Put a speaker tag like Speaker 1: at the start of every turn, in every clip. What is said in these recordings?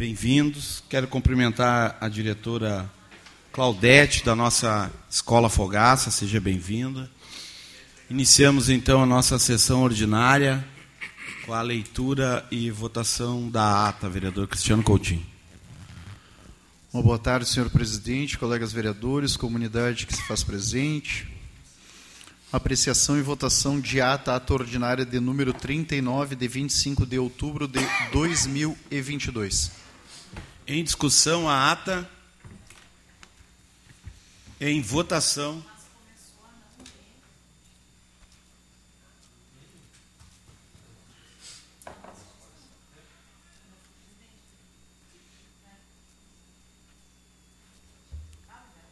Speaker 1: bem-vindos. Quero cumprimentar a diretora Claudete, da nossa Escola Fogaça, seja bem-vinda. Iniciamos então a nossa sessão ordinária com a leitura e votação da ata, vereador Cristiano Coutinho.
Speaker 2: Uma boa tarde, senhor presidente, colegas vereadores, comunidade que se faz presente. Apreciação e votação de ata, ata ordinária de número 39, de 25 de outubro de 2022.
Speaker 1: Em discussão, a ata. Em votação.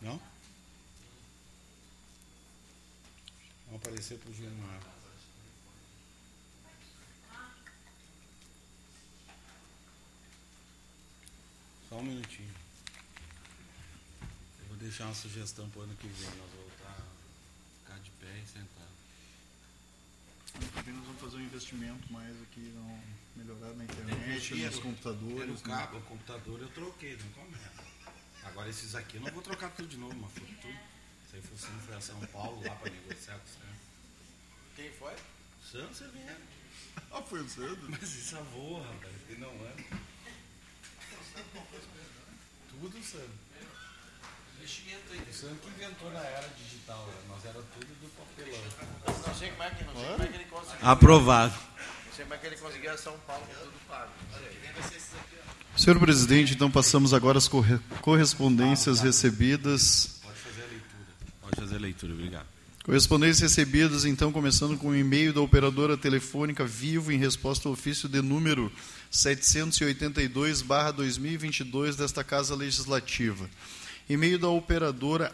Speaker 1: Não? Vão aparecer para o Gilmar. Só um minutinho. Eu vou deixar uma sugestão para o ano que vem, nós voltar a ficar de pé e sentar.
Speaker 2: Ano que vem nós vamos fazer um investimento mais aqui, não, melhorar na internet,
Speaker 1: Energia,
Speaker 2: nos computadores.
Speaker 1: Era o
Speaker 2: né?
Speaker 1: cabo, o computador eu troquei, não começa. Agora esses aqui eu não vou trocar tudo de novo, mas foi tudo. Isso aí foi, foi a São Paulo lá para negociar com o Santos.
Speaker 3: Quem foi?
Speaker 1: Santos você vem.
Speaker 2: Ah, foi o Sandro?
Speaker 1: Mas isso é voa, rapaz. E não é. Tudo Santos.
Speaker 3: Investimento aí.
Speaker 1: O Santos que inventou na era digital, né? nós era tudo do papelão.
Speaker 3: Não sei como é que, não sei como é que ele conseguiu.
Speaker 1: Aprovado.
Speaker 3: Não sei como é que ele conseguiu a São Paulo com tudo pago.
Speaker 2: Senhor presidente, então passamos agora às corre- correspondências recebidas.
Speaker 1: Pode fazer a leitura. Pode fazer a leitura, obrigado.
Speaker 2: Correspondências recebidas, então, começando com o e-mail da operadora telefônica Vivo em resposta ao ofício de número 782-2022 desta Casa Legislativa. E-mail da operadora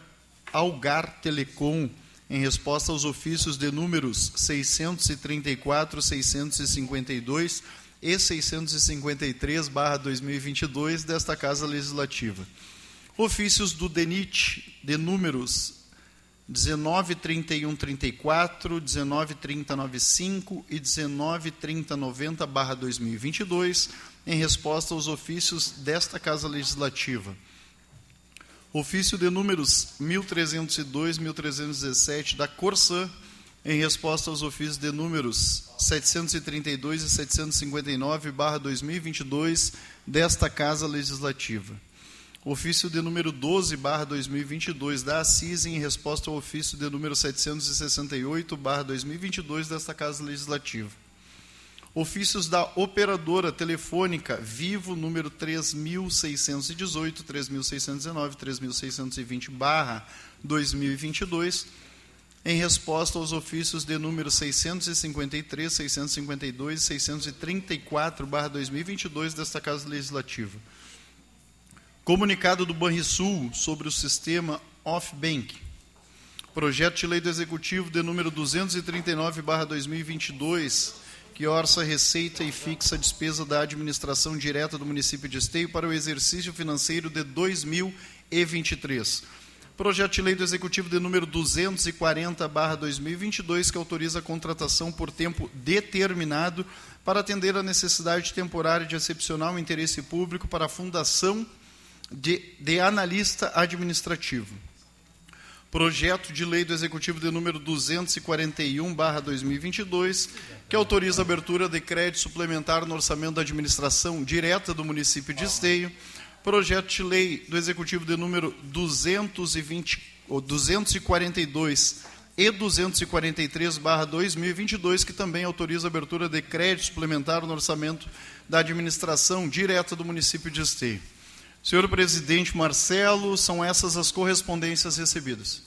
Speaker 2: Algar Telecom em resposta aos ofícios de números 634, 652 e 653-2022 desta Casa Legislativa. Ofícios do DENIT de números 193134, 193095 e 193090/2022 em resposta aos ofícios desta Casa Legislativa. Ofício de números 1302, 1317 da Corsã em resposta aos ofícios de números 732 e 759/2022 desta Casa Legislativa. Ofício de número 12, barra 2022, da Assis, em resposta ao ofício de número 768, barra 2022, desta Casa Legislativa. Ofícios da operadora telefônica Vivo, número 3618, 3619, 3620, barra 2022, em resposta aos ofícios de número 653, 652 e 634, barra 2022, desta Casa Legislativa. Comunicado do Banrisul sobre o sistema Off-Bank. Projeto de lei do Executivo de número 239/2022, que orça receita e fixa a despesa da administração direta do município de Esteio para o exercício financeiro de 2023. Projeto de lei do Executivo de número 240/2022, que autoriza a contratação por tempo determinado para atender a necessidade temporária de excepcional interesse público para a Fundação de, de analista administrativo. Projeto de lei do Executivo de número 241/2022, que autoriza a abertura de crédito suplementar no orçamento da administração direta do município de Esteio. Projeto de lei do Executivo de número 220 ou 242 e 243/2022, que também autoriza a abertura de crédito suplementar no orçamento da administração direta do município de Esteio. Senhor presidente Marcelo, são essas as correspondências recebidas.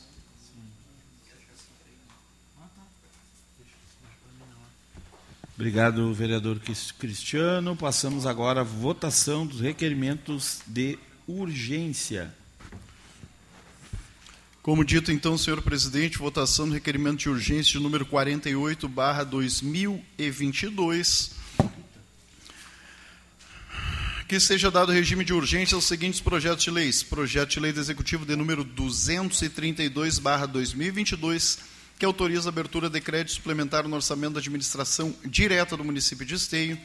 Speaker 1: Obrigado, vereador Cris- Cristiano. Passamos agora à votação dos requerimentos de urgência.
Speaker 2: Como dito, então, senhor presidente, votação do requerimento de urgência de número 48, barra 2022. Que seja dado regime de urgência aos seguintes projetos de leis. Projeto de lei do Executivo de número 232, barra 2022, que autoriza a abertura de crédito suplementar no orçamento da administração direta do município de Esteio.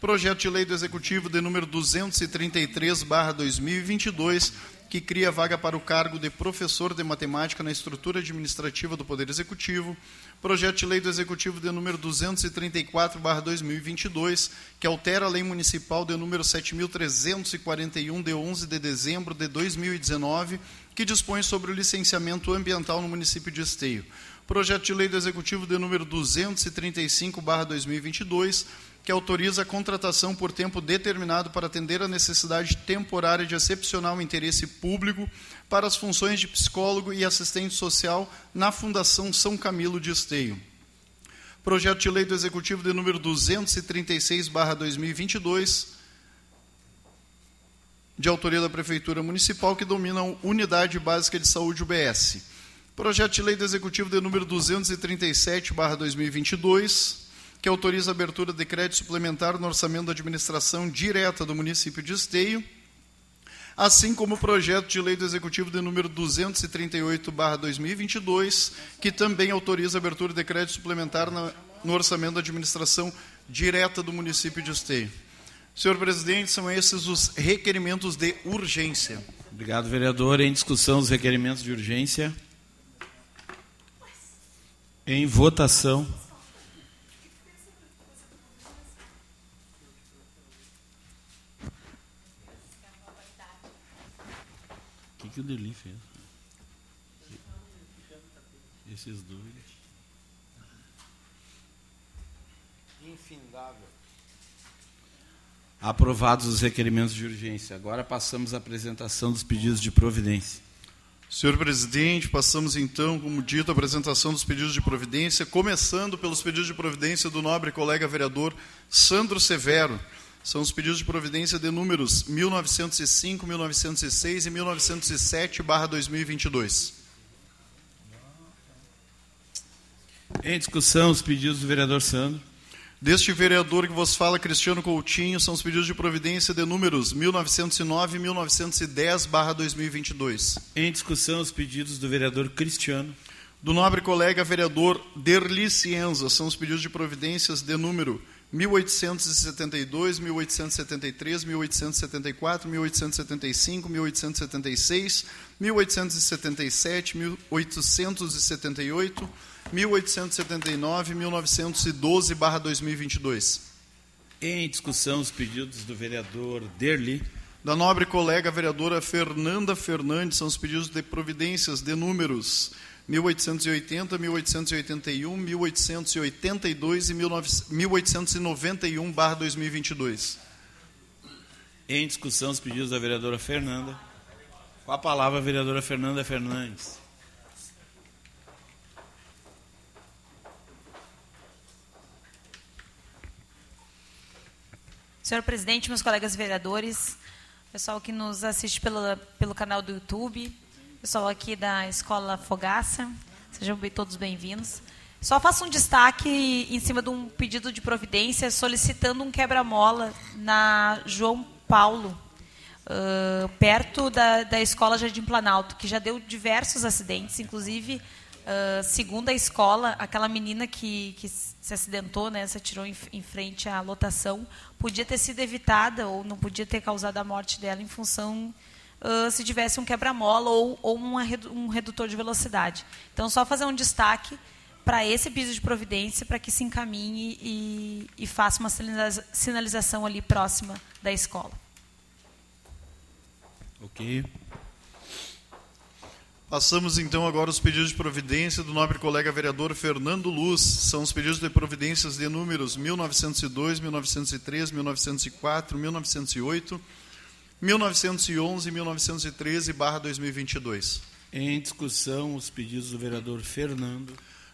Speaker 2: Projeto de lei do Executivo de número 233/2022, que cria vaga para o cargo de professor de matemática na estrutura administrativa do Poder Executivo. Projeto de lei do Executivo de número 234/2022, que altera a lei municipal de número 7341 de 11 de dezembro de 2019, que dispõe sobre o licenciamento ambiental no município de Esteio. Projeto de lei do Executivo de número 235/2022, que autoriza a contratação por tempo determinado para atender a necessidade temporária de excepcional interesse público para as funções de psicólogo e assistente social na Fundação São Camilo de Esteio. Projeto de lei do Executivo de número 236/2022, de autoria da Prefeitura Municipal, que domina a Unidade Básica de Saúde UBS. Projeto de lei do Executivo de número 237/2022, que autoriza a abertura de crédito suplementar no orçamento da administração direta do município de Esteio, assim como o projeto de lei do Executivo de número 238/2022, que também autoriza a abertura de crédito suplementar no orçamento da administração direta do município de Esteio. Senhor presidente, são esses os requerimentos de urgência.
Speaker 1: Obrigado, vereador. Em discussão, os requerimentos de urgência. Em votação. Que, o Deli fez? Esses dois.
Speaker 3: Infindável.
Speaker 1: Aprovados os requerimentos de urgência. Agora passamos à apresentação dos pedidos de providência.
Speaker 2: Senhor presidente, passamos então, como dito, a apresentação dos pedidos de providência, começando pelos pedidos de providência do nobre colega vereador Sandro Severo. São os pedidos de providência de números 1905, 1906 e 1907/2022.
Speaker 1: Em discussão, os pedidos do vereador Sandro.
Speaker 2: Deste vereador que vos fala, Cristiano Coutinho, são os pedidos de providência de números 1909 e 1910/2022.
Speaker 1: Em discussão, os pedidos do vereador Cristiano.
Speaker 2: Do nobre colega vereador Derli Cienza, são os pedidos de providências de número 1872, 1873, 1874, 1875, 1876, 1877, 1878, 1879 e 1912/2022.
Speaker 1: Em discussão, os pedidos do vereador Derli.
Speaker 2: Da nobre colega vereadora Fernanda Fernandes, são os pedidos de providências de números 1880, 1881, 1882 e 1891/2022.
Speaker 1: Em discussão, os pedidos da vereadora Fernanda. Com a palavra, a vereadora Fernanda Fernandes.
Speaker 4: Senhor presidente, meus colegas vereadores, pessoal que nos assiste pelo, pelo canal do YouTube, pessoal aqui da Escola Fogaça, sejam bem, todos bem-vindos. Só faço um destaque em cima de um pedido de providência solicitando um quebra-mola na João Paulo, uh, perto da, da Escola Jardim Planalto, que já deu diversos acidentes, inclusive, uh, segundo a escola, aquela menina que, que se acidentou, né, se atirou em, em frente à lotação, podia ter sido evitada ou não podia ter causado a morte dela em função uh, se tivesse um quebra-mola ou, ou uma, um redutor de velocidade. Então, só fazer um destaque para esse piso de providência, para que se encaminhe e, e faça uma sinaliza sinalização ali próxima da escola.
Speaker 1: Ok.
Speaker 2: Passamos então agora os pedidos de providência do nobre colega vereador Fernando Luz. São os pedidos de providências de números 1902, 1903, 1904, 1908, 1911 e 1913/2022.
Speaker 1: Em discussão, os pedidos do vereador Fernando.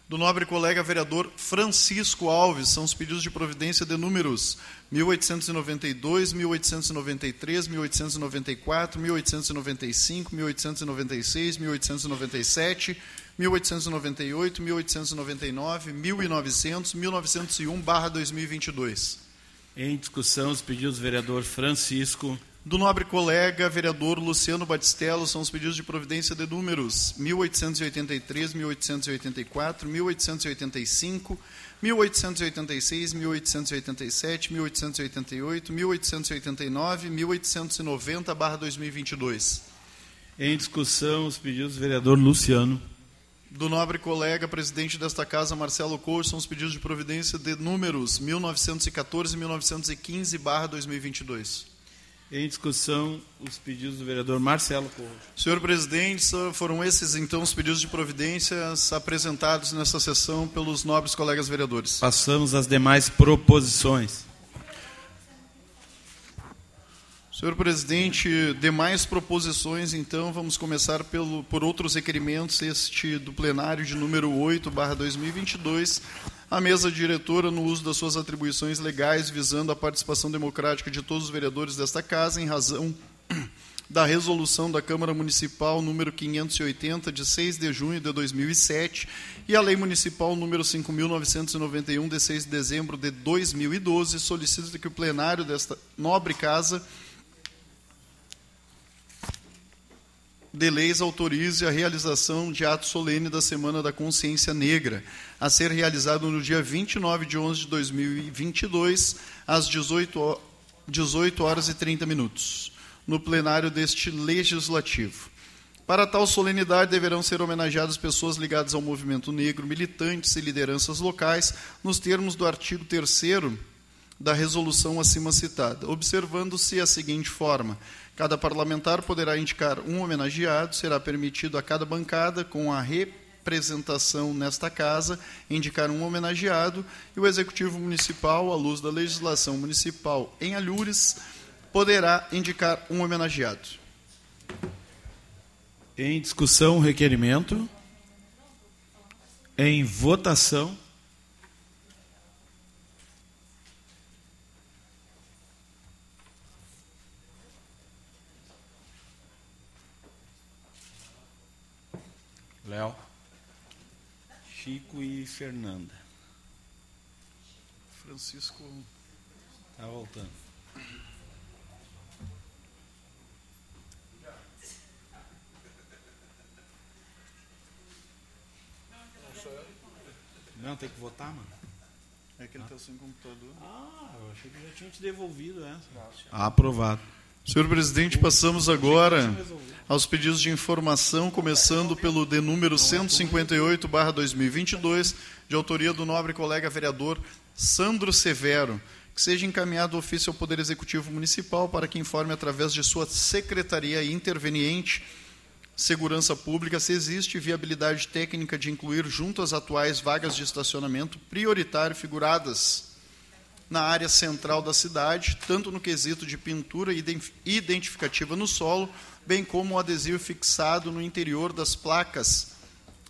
Speaker 2: Do nobre colega vereador Francisco Alves, são os pedidos de providência de números 1892, 1893, 1894, 1895, 1896, 1897, 1898, 1899, 1900, 1901/2022.
Speaker 1: Em discussão, os pedidos do vereador Francisco.
Speaker 2: Do nobre colega vereador Luciano Batistello são os pedidos de providência de números 1883, 1884, 1885, 1886, 1887, 1888, 1889, 1890, barra 2022.
Speaker 1: Em discussão, os pedidos do vereador Luciano.
Speaker 2: Do nobre colega presidente desta casa, Marcelo Couto, são os pedidos de providência de números 1914 e 1915, barra 2022.
Speaker 1: Em discussão, os pedidos do vereador Marcelo Corro.
Speaker 2: Senhor presidente, foram esses então os pedidos de providências apresentados nessa sessão pelos nobres colegas vereadores.
Speaker 1: Passamos às demais proposições.
Speaker 2: Senhor presidente, demais proposições, então, vamos começar pelo, por outros requerimentos, este do plenário de número 8, barra 2022, a mesa diretora no uso das suas atribuições legais, visando a participação democrática de todos os vereadores desta casa, em razão da resolução da Câmara Municipal número 580, de 6 de junho de 2007, e a Lei Municipal número 5.991, de 6 de dezembro de 2012, solicita que o plenário desta nobre casa de leis autorize a realização de ato solene da Semana da Consciência Negra, a ser realizado no dia 29 de 11 de 2022, às 18, 18 horas e 30 minutos, no plenário deste legislativo. Para tal solenidade deverão ser homenageadas pessoas ligadas ao movimento negro, militantes e lideranças locais, nos termos do artigo 3 da resolução acima citada, observando-se a seguinte forma: Cada parlamentar poderá indicar um homenageado, será permitido a cada bancada, com a representação nesta casa, indicar um homenageado, e o Executivo Municipal, à luz da legislação municipal em Alhures, poderá indicar um homenageado.
Speaker 1: Em discussão, requerimento. Em votação. Léo, Chico e Fernanda.
Speaker 2: Francisco.
Speaker 1: Tá voltando. Não, tem que votar, mano.
Speaker 2: É que ele está sem computador.
Speaker 1: Ah, eu achei que já tinha te devolvido essa. Aprovado.
Speaker 2: Senhor presidente, passamos agora aos pedidos de informação, começando pelo de número 158/2022, de autoria do nobre colega vereador Sandro Severo, que seja encaminhado ofício ao Poder Executivo Municipal para que informe através de sua secretaria interveniente Segurança Pública se existe viabilidade técnica de incluir junto às atuais vagas de estacionamento prioritário figuradas na área central da cidade, tanto no quesito de pintura identificativa no solo, bem como o adesivo fixado no interior das placas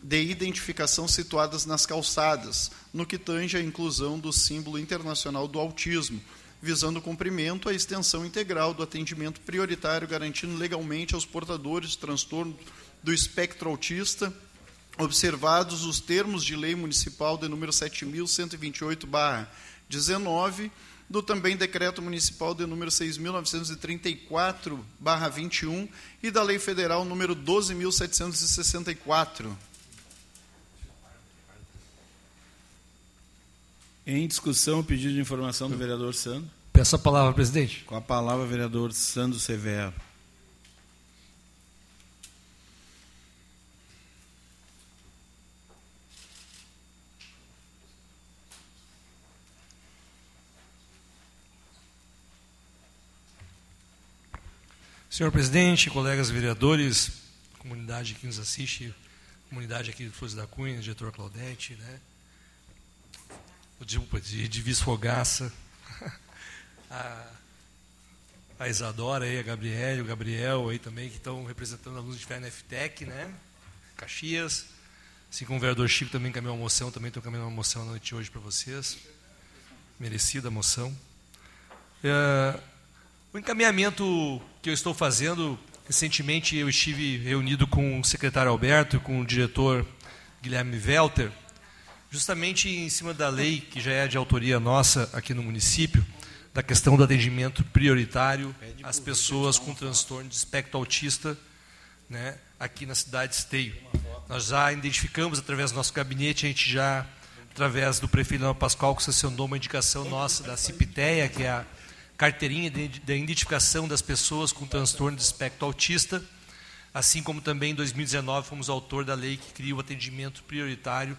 Speaker 2: de identificação situadas nas calçadas, no que tange a inclusão do símbolo internacional do autismo, visando o cumprimento a extensão integral do atendimento prioritário, garantindo legalmente aos portadores de transtorno do espectro autista, observados os termos de lei municipal de número 7128 19 do também decreto municipal de número 6.934/21 e da lei federal número 12.764.
Speaker 1: Em discussão, o pedido de informação do vereador Sandro.
Speaker 5: Peço a palavra, presidente.
Speaker 1: Com a palavra, vereador Sandro Severo.
Speaker 5: Senhor presidente, colegas vereadores, comunidade que nos assiste, comunidade aqui de Flores da Cunha, diretor Claudete, né? De, de Visfogaça, a, a Isadora aí, a Gabriel, o Gabriel aí também, que estão representando alunos de fé na FTEC, né? Caxias. Assim como o vereador Chico também caminhou uma moção, também estou caminhando uma moção na noite de hoje para vocês. Merecida a moção. É, o encaminhamento que eu estou fazendo, recentemente eu estive reunido com o secretário Alberto, com o diretor Guilherme Welter, justamente em cima da lei que já é de autoria nossa aqui no município, da questão do atendimento prioritário às pessoas com transtorno de espectro autista, né, aqui na cidade de Esteio. Nós já identificamos através do nosso gabinete, a gente já através do prefeito Leonardo Pascoal, que sancionou uma indicação nossa da CIPTEA, que é a carteirinha de, de identificação das pessoas com transtorno de espectro autista, assim como também em 2019 fomos autor da lei que cria o atendimento prioritário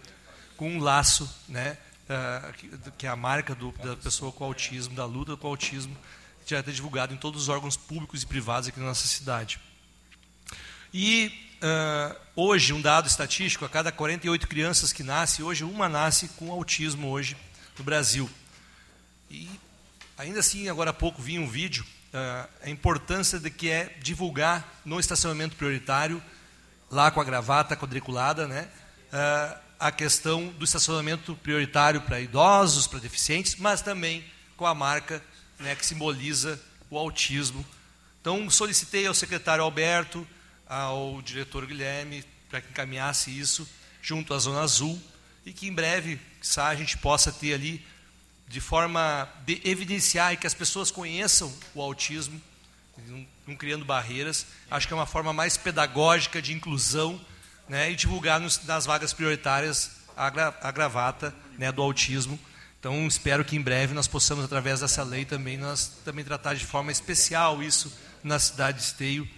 Speaker 5: com um laço, né, uh, que é a marca do, da pessoa com autismo, da luta com autismo, que já está divulgado em todos os órgãos públicos e privados aqui na nossa cidade. E uh, hoje, um dado estatístico, a cada 48 crianças que nascem, hoje uma nasce com autismo hoje no Brasil. E ainda assim, agora há pouco vi um vídeo, uh, a importância de que é divulgar no estacionamento prioritário, lá com a gravata quadriculada, né, uh, a questão do estacionamento prioritário para idosos, para deficientes, mas também com a marca né, que simboliza o autismo. Então, solicitei ao secretário Alberto, ao diretor Guilherme, para que encaminhasse isso junto à Zona Azul e que em breve, sabe, a gente possa ter ali, de forma de evidenciar e que as pessoas conheçam o autismo, não, criando barreiras. Acho que é uma forma mais pedagógica de inclusão né, e divulgar nos, nas vagas prioritárias a, gra, a gravata né, do autismo. Então, espero que em breve nós possamos, através dessa lei, também nós também tratar de forma especial isso na cidade de Esteio.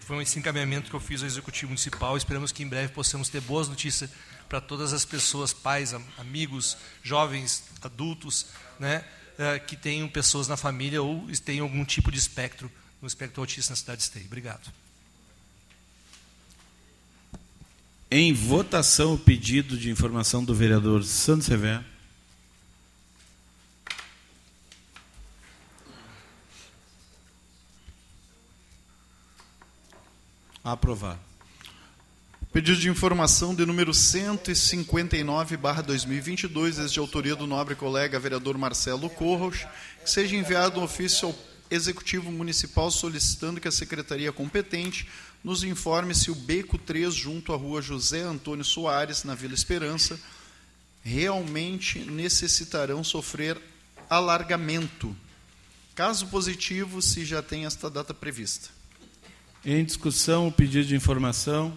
Speaker 5: Foi esse encaminhamento que eu fiz ao Executivo Municipal. Esperamos que em breve possamos ter boas notícias para todas as pessoas, pais, amigos, jovens, adultos, né, eh, que tenham pessoas na família ou tenham algum tipo de espectro no espectro autista na cidade de Esteio. Obrigado.
Speaker 1: Em votação, o pedido de informação do vereador Santos Severo. Aprovado.
Speaker 2: Pedido de informação de número 159, barra 2022, desde autoria do nobre colega vereador Marcelo Corros, que seja enviado um ofício ao Executivo Municipal solicitando que a Secretaria competente nos informe se o Beco 3, junto à rua José Antônio Soares, na Vila Esperança, realmente necessitarão sofrer alargamento. Caso positivo, se já tem esta data prevista.
Speaker 1: Em discussão, o pedido de informação.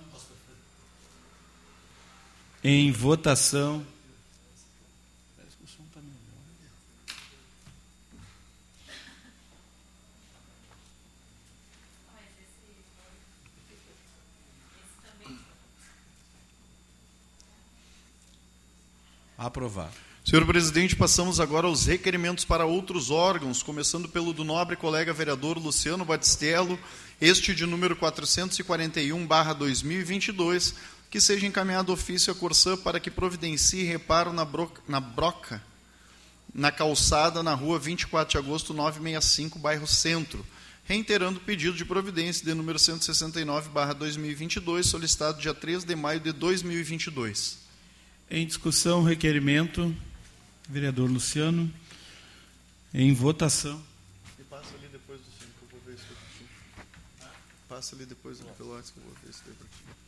Speaker 1: Em votação. Aprovado.
Speaker 2: Senhor presidente, passamos agora aos requerimentos para outros órgãos, começando pelo do nobre colega vereador Luciano Batistello, este de número 441/2022, que seja encaminhado ofício à Corsã para que providencie reparo na, broca, na broca, na calçada, na rua 24 de agosto 965, bairro Centro, reiterando o pedido de providência de número 169/2022, solicitado dia 3 de maio de 2022.
Speaker 1: Em discussão, requerimento. Vereador Luciano. Em votação.
Speaker 2: E passa ali depois do 5, que eu vou ver se eu Passa ali depois do Pelotas, que eu vou ver se tem para
Speaker 3: ti.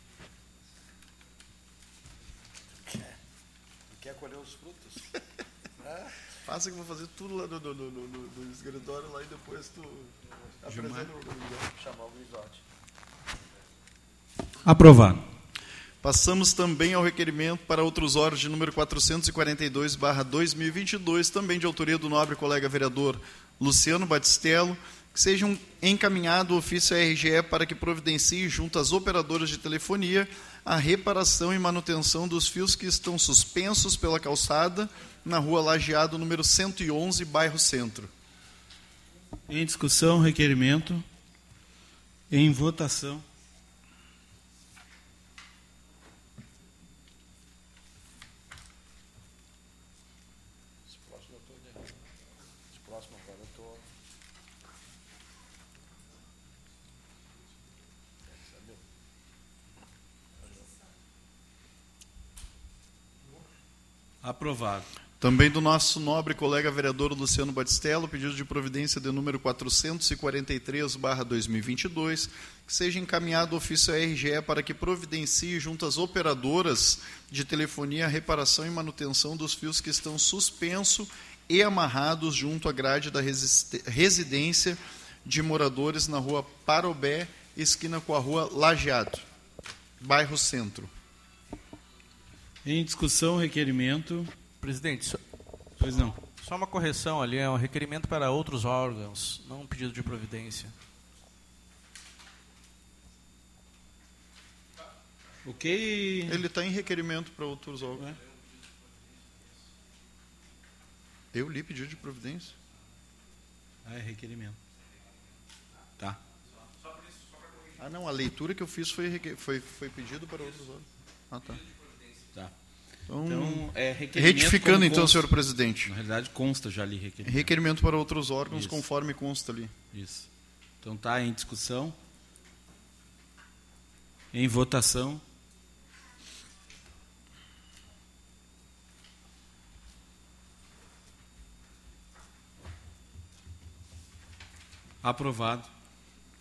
Speaker 3: Quer colher os frutos?
Speaker 2: Passa que eu vou fazer tudo lá no, no, no, no, no escritório lá e depois tu apresenta o
Speaker 3: Chamar o Guizote.
Speaker 1: Aprovado.
Speaker 2: Passamos também ao requerimento para outros órgãos de número 442/2022, também de autoria do nobre colega vereador Luciano Batistello, que sejam encaminhado o ofício à RGE para que providencie junto às operadoras de telefonia a reparação e manutenção dos fios que estão suspensos pela calçada na Rua Lajeado número 111, bairro Centro.
Speaker 1: Em discussão, requerimento. Em votação. Aprovado.
Speaker 2: Também do nosso nobre colega vereador Luciano Batistello, pedido de providência de número 443/2022, que seja encaminhado ofício à RGE para que providencie junto às operadoras de telefonia a reparação e manutenção dos fios que estão suspensos e amarrados junto à grade da residência de moradores na rua Parobé, esquina com a rua Lajeado, bairro Centro.
Speaker 1: Em discussão, requerimento.
Speaker 3: Presidente, só,
Speaker 1: Pois não.
Speaker 3: só uma correção ali, é um requerimento para outros órgãos, não um pedido de providência.
Speaker 1: Ok.
Speaker 2: Ele está em requerimento para outros órgãos. Eu li pedido de providência.
Speaker 1: Ah, é requerimento. Tá.
Speaker 2: Ah, não, a leitura que eu fiz foi, foi, foi pedido para outros órgãos. Ah. Tá. Então,
Speaker 1: Então, é requerimento.
Speaker 2: retificando então,
Speaker 1: consta.
Speaker 2: senhor presidente.
Speaker 1: Na realidade, consta já ali requerimento.
Speaker 2: Requerimento para outros órgãos,
Speaker 1: Isso.
Speaker 2: conforme consta ali.
Speaker 1: Isso. Então tá em discussão. Em votação. Aprovado.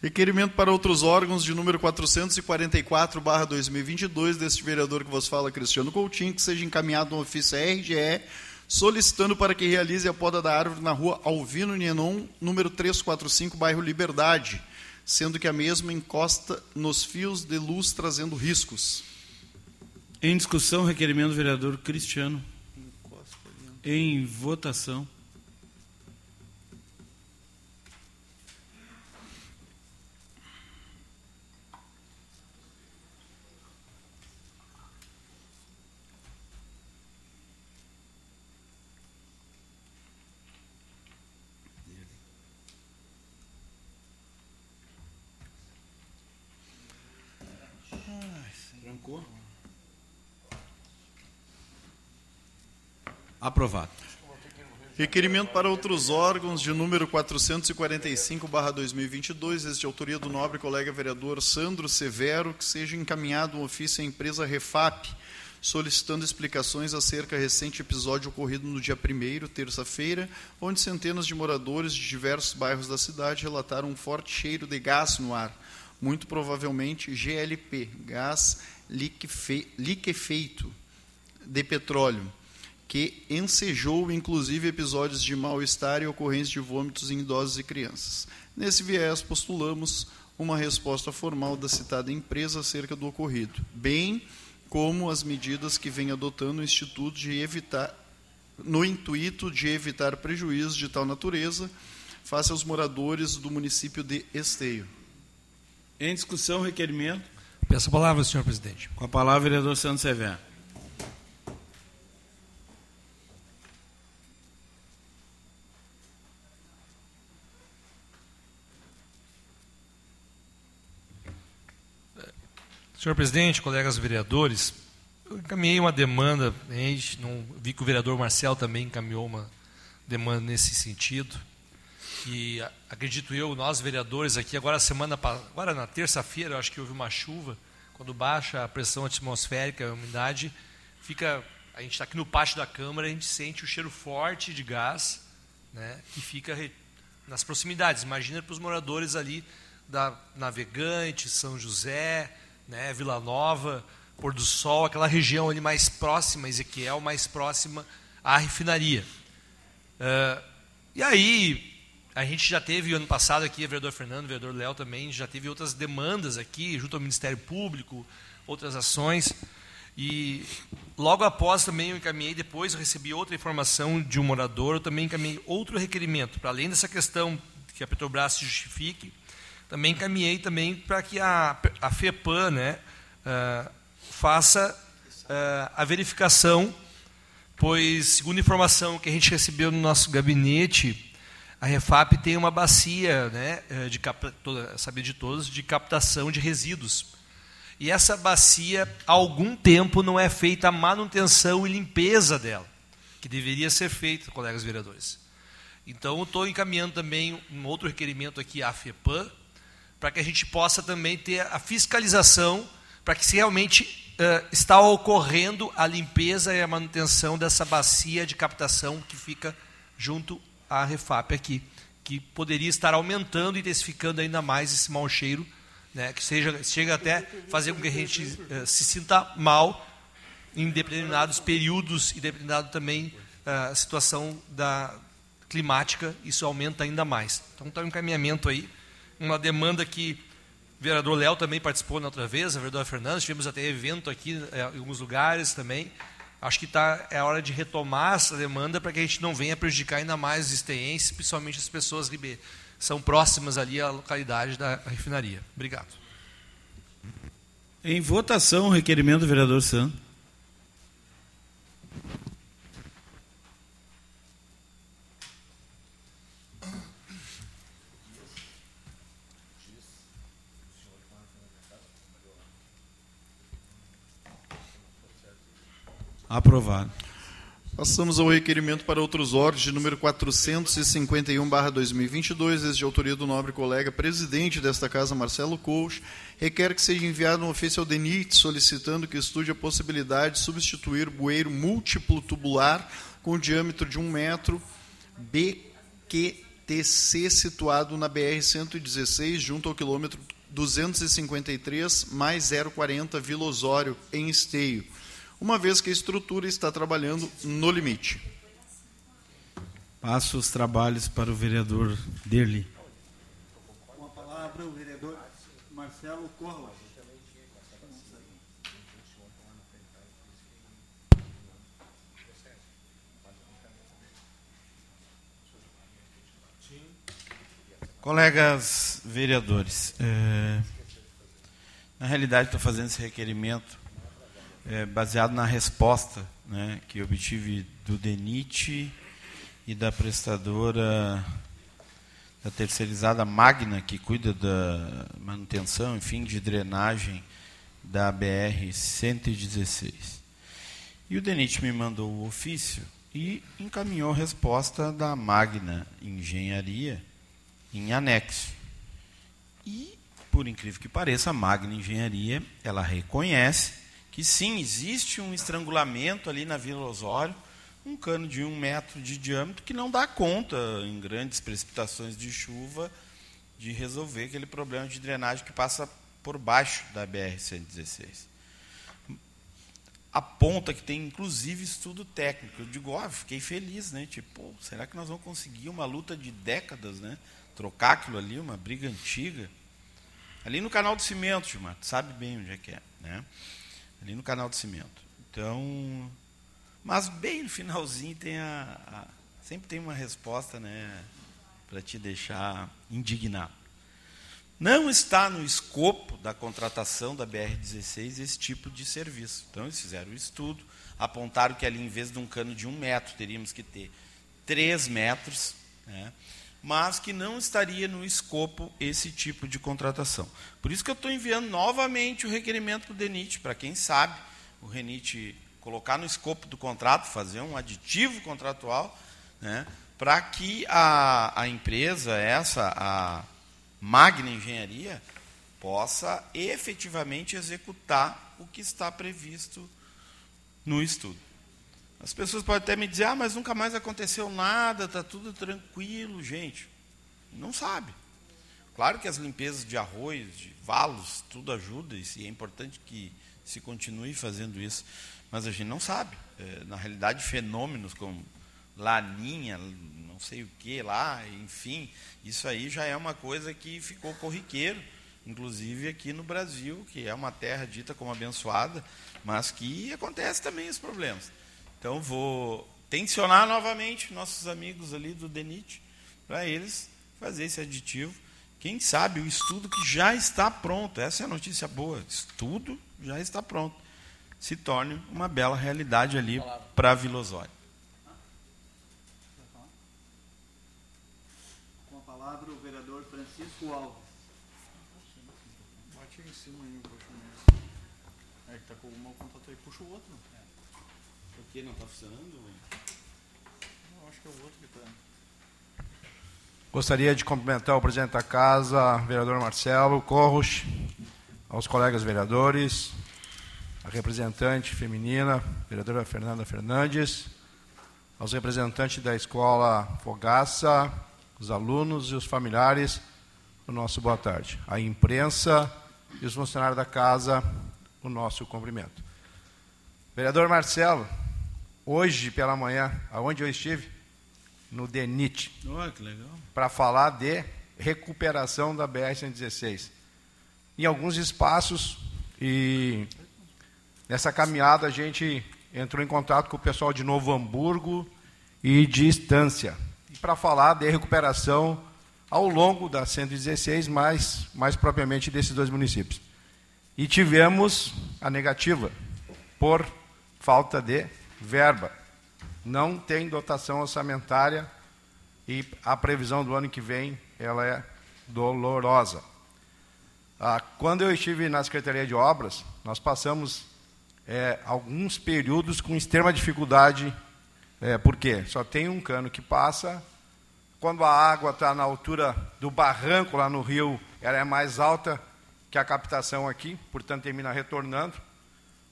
Speaker 2: Requerimento para outros órgãos de número 444, barra 2022, deste vereador que vos fala, Cristiano Coutinho, que seja encaminhado um ofício RGE, solicitando para que realize a poda da árvore na rua Alvino Nienon, número 345, bairro Liberdade, sendo que a mesma encosta nos fios de luz, trazendo riscos.
Speaker 1: Em discussão, requerimento do vereador Cristiano. Em votação. Trancou? Aprovado.
Speaker 2: Requerimento para outros órgãos de número 445, barra 2022, este de autoria do nobre colega vereador Sandro Severo, que seja encaminhado um ofício à empresa Refap, solicitando explicações acerca do recente episódio ocorrido no dia 1 terça-feira, onde centenas de moradores de diversos bairros da cidade relataram um forte cheiro de gás no ar, muito provavelmente GLP, gás liquefe- liquefeito de petróleo, que ensejou inclusive episódios de mal-estar e ocorrência de vômitos em idosos e crianças. Nesse viés, postulamos uma resposta formal da citada empresa acerca do ocorrido, bem como as medidas que vem adotando o Instituto de evitar, no intuito de evitar prejuízos de tal natureza face aos moradores do município de Esteio.
Speaker 1: Em discussão, requerimento.
Speaker 5: Peço a palavra, senhor presidente.
Speaker 1: Com a palavra, vereador Santos Severo.
Speaker 5: Senhor presidente, colegas vereadores, eu encaminhei uma demanda, não, vi que o vereador Marcel também encaminhou uma demanda nesse sentido. E a- acredito eu, nós vereadores aqui, agora semana agora na terça-feira, acho que houve uma chuva, quando baixa a pressão atmosférica, a umidade, fica a gente está aqui no pátio da Câmara, a gente sente o cheiro forte de gás, né, que fica nas proximidades. Imagina para os moradores ali da Navegante, São José, né, Vila Nova, Pôr do Sol, aquela região ali mais próxima, Ezequiel, mais próxima à refinaria. Ah, e aí, a gente já teve ano passado aqui, o vereador Fernando, vereador Léo também, já teve outras demandas aqui, junto ao Ministério Público, outras ações. E logo após também eu encaminhei, depois eu recebi outra informação de um morador, eu também encaminhei outro requerimento, para além dessa questão que a Petrobras se justifique, também encaminhei também para que a, a FEPAM né, ah, faça ah, a verificação, pois, segundo a informação que a gente recebeu no nosso gabinete, a Refap tem uma bacia, né, eh, de toda, saber de todos, de captação de resíduos. E essa bacia, há algum tempo, não é feita a manutenção e limpeza dela, que deveria ser feita, colegas vereadores. Então, estou encaminhando também um outro requerimento aqui à FEPAM, para que a gente possa também ter a fiscalização, para que se realmente eh, está ocorrendo a limpeza e a manutenção dessa bacia de captação que fica junto à Refap aqui, que poderia estar aumentando e intensificando ainda mais esse mau cheiro, né, que seja, chega até fazer com que a gente eh, se sinta mal em determinados períodos e determinado também a situação da climática, isso aumenta ainda mais. Então está um encaminhamento aí, uma demanda que o vereador Léo também participou na outra vez, a vereadora Fernandes, tivemos até evento aqui é, em alguns lugares também. Acho que tá, é a hora de retomar essa demanda para que a gente não venha prejudicar ainda mais os esteenses, principalmente as pessoas que são próximas ali à localidade da refinaria. Obrigado.
Speaker 1: Em votação, o requerimento do vereador Santos. Aprovado.
Speaker 2: Passamos ao requerimento para outros órgãos de número 451/2022, desde autoria do nobre colega presidente desta casa, Marcelo Couch, requer que seja enviado um ofício ao DENIT solicitando que estude a possibilidade de substituir bueiro múltiplo tubular com diâmetro de um metro BQTC situado na BR 116 junto ao quilômetro 253 mais 040 Vila Osório em Esteio uma vez que a estrutura está trabalhando no limite.
Speaker 1: Passo os trabalhos para o vereador Derli.
Speaker 6: Com a palavra, o vereador Marcelo Corla.
Speaker 1: Colegas vereadores, é, na realidade estou fazendo esse requerimento é, baseado na resposta né, que obtive do DENIT e da prestadora da terceirizada Magna, que cuida da manutenção, enfim, de drenagem da BR-116. E o DENIT me mandou o ofício e encaminhou a resposta da Magna Engenharia em anexo. E, por incrível que pareça, a Magna Engenharia, ela reconhece que sim, existe um estrangulamento ali na Vila Osório, um cano de um metro de diâmetro que não dá conta, em grandes precipitações de chuva, de resolver aquele problema de drenagem que passa por baixo da BR-116. Aponta que tem, inclusive, estudo técnico. Eu digo, ó, oh, fiquei feliz, né? Tipo, será que nós vamos conseguir uma luta de décadas, né? Trocar aquilo ali, uma briga antiga. Ali no canal do cimento, Gilmar, sabe bem onde é que é, né? Ali no canal de cimento. Então, mas bem no finalzinho tem a, a sempre tem uma resposta, né, para te deixar indignado. Não está no escopo da contratação da BR-16 esse tipo de serviço. Então, eles fizeram o estudo, apontaram que ali, em vez de um cano de um metro, teríamos que ter três metros. Né? Mas que não estaria no escopo esse tipo de contratação. Por isso que eu estou enviando novamente o requerimento para o DENIT, para quem sabe o RENIT colocar no escopo do contrato, fazer um aditivo contratual, né, para que a, a empresa, essa, a Magna Engenharia, possa efetivamente executar o que está previsto no estudo. As pessoas podem até me dizer, ah, mas nunca mais aconteceu nada, está tudo tranquilo. Gente, não sabe. Claro que as limpezas de arroz, de valos, tudo ajuda, e é importante que se continue fazendo isso. Mas a gente não sabe. É, na realidade, fenômenos como laninha, não sei o que lá, enfim, isso aí já é uma coisa que ficou corriqueiro, inclusive aqui no Brasil, que é uma terra dita como abençoada, mas que acontece também os problemas. Então vou tensionar novamente nossos amigos ali do DENIT para eles fazer esse aditivo. Quem sabe o estudo que já está pronto, essa é a notícia boa, estudo já está pronto, se torne uma bela realidade ali para a Vila Osório.
Speaker 6: Com a palavra o vereador Francisco Alves.
Speaker 2: Bate em cima aí, puxa É que tá com alguma contato aí, puxa o outro
Speaker 1: que não está funcionando?
Speaker 2: Não, acho que é o outro que está.
Speaker 7: Gostaria de cumprimentar o presidente da casa, vereador Marcelo Corros, aos colegas vereadores, a representante feminina, vereadora Fernanda Fernandes, aos representantes da escola Fogaça, os alunos e os familiares, o nosso boa tarde. A imprensa e os funcionários da casa, o nosso cumprimento. Vereador Marcelo, hoje pela manhã, aonde eu estive? No DENIT.
Speaker 1: Olha que legal.
Speaker 7: Para falar de recuperação da BR-116. Em alguns espaços, e nessa caminhada a gente entrou em contato com o pessoal de Novo Hamburgo e de Estância. Para falar de recuperação ao longo da 116, mais, mais propriamente desses dois municípios. E tivemos a negativa por falta de verba. Não tem dotação orçamentária e a previsão do ano que vem ela é dolorosa. Ah, quando eu estive na Secretaria de Obras, nós passamos é, alguns períodos com extrema dificuldade, é, porque só tem um cano que passa, quando a água está na altura do barranco lá no rio, ela é mais alta que a captação aqui, portanto termina retornando,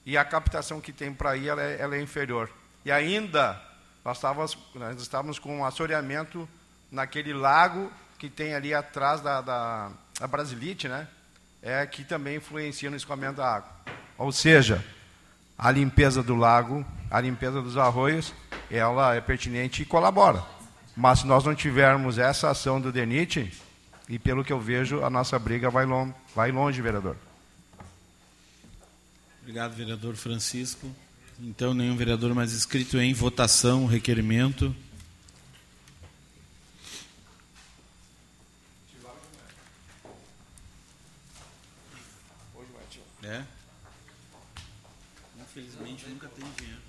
Speaker 7: e a captação que tem para aí ela é, ela é, inferior. E ainda nós estávamos, nós estávamos com um assoreamento naquele lago que tem ali atrás da, da, da Brasilite, né? É, que também influencia no escoamento da água. Ou seja, a limpeza do lago, a limpeza dos arroios, ela é pertinente e colabora. Mas se nós não tivermos essa ação do DENIT, e pelo que eu vejo, a nossa briga vai, long, vai longe, vereador.
Speaker 1: Obrigado, vereador Francisco. Então, nenhum vereador mais inscrito em votação, requerimento. É? Infelizmente nunca tem dinheiro.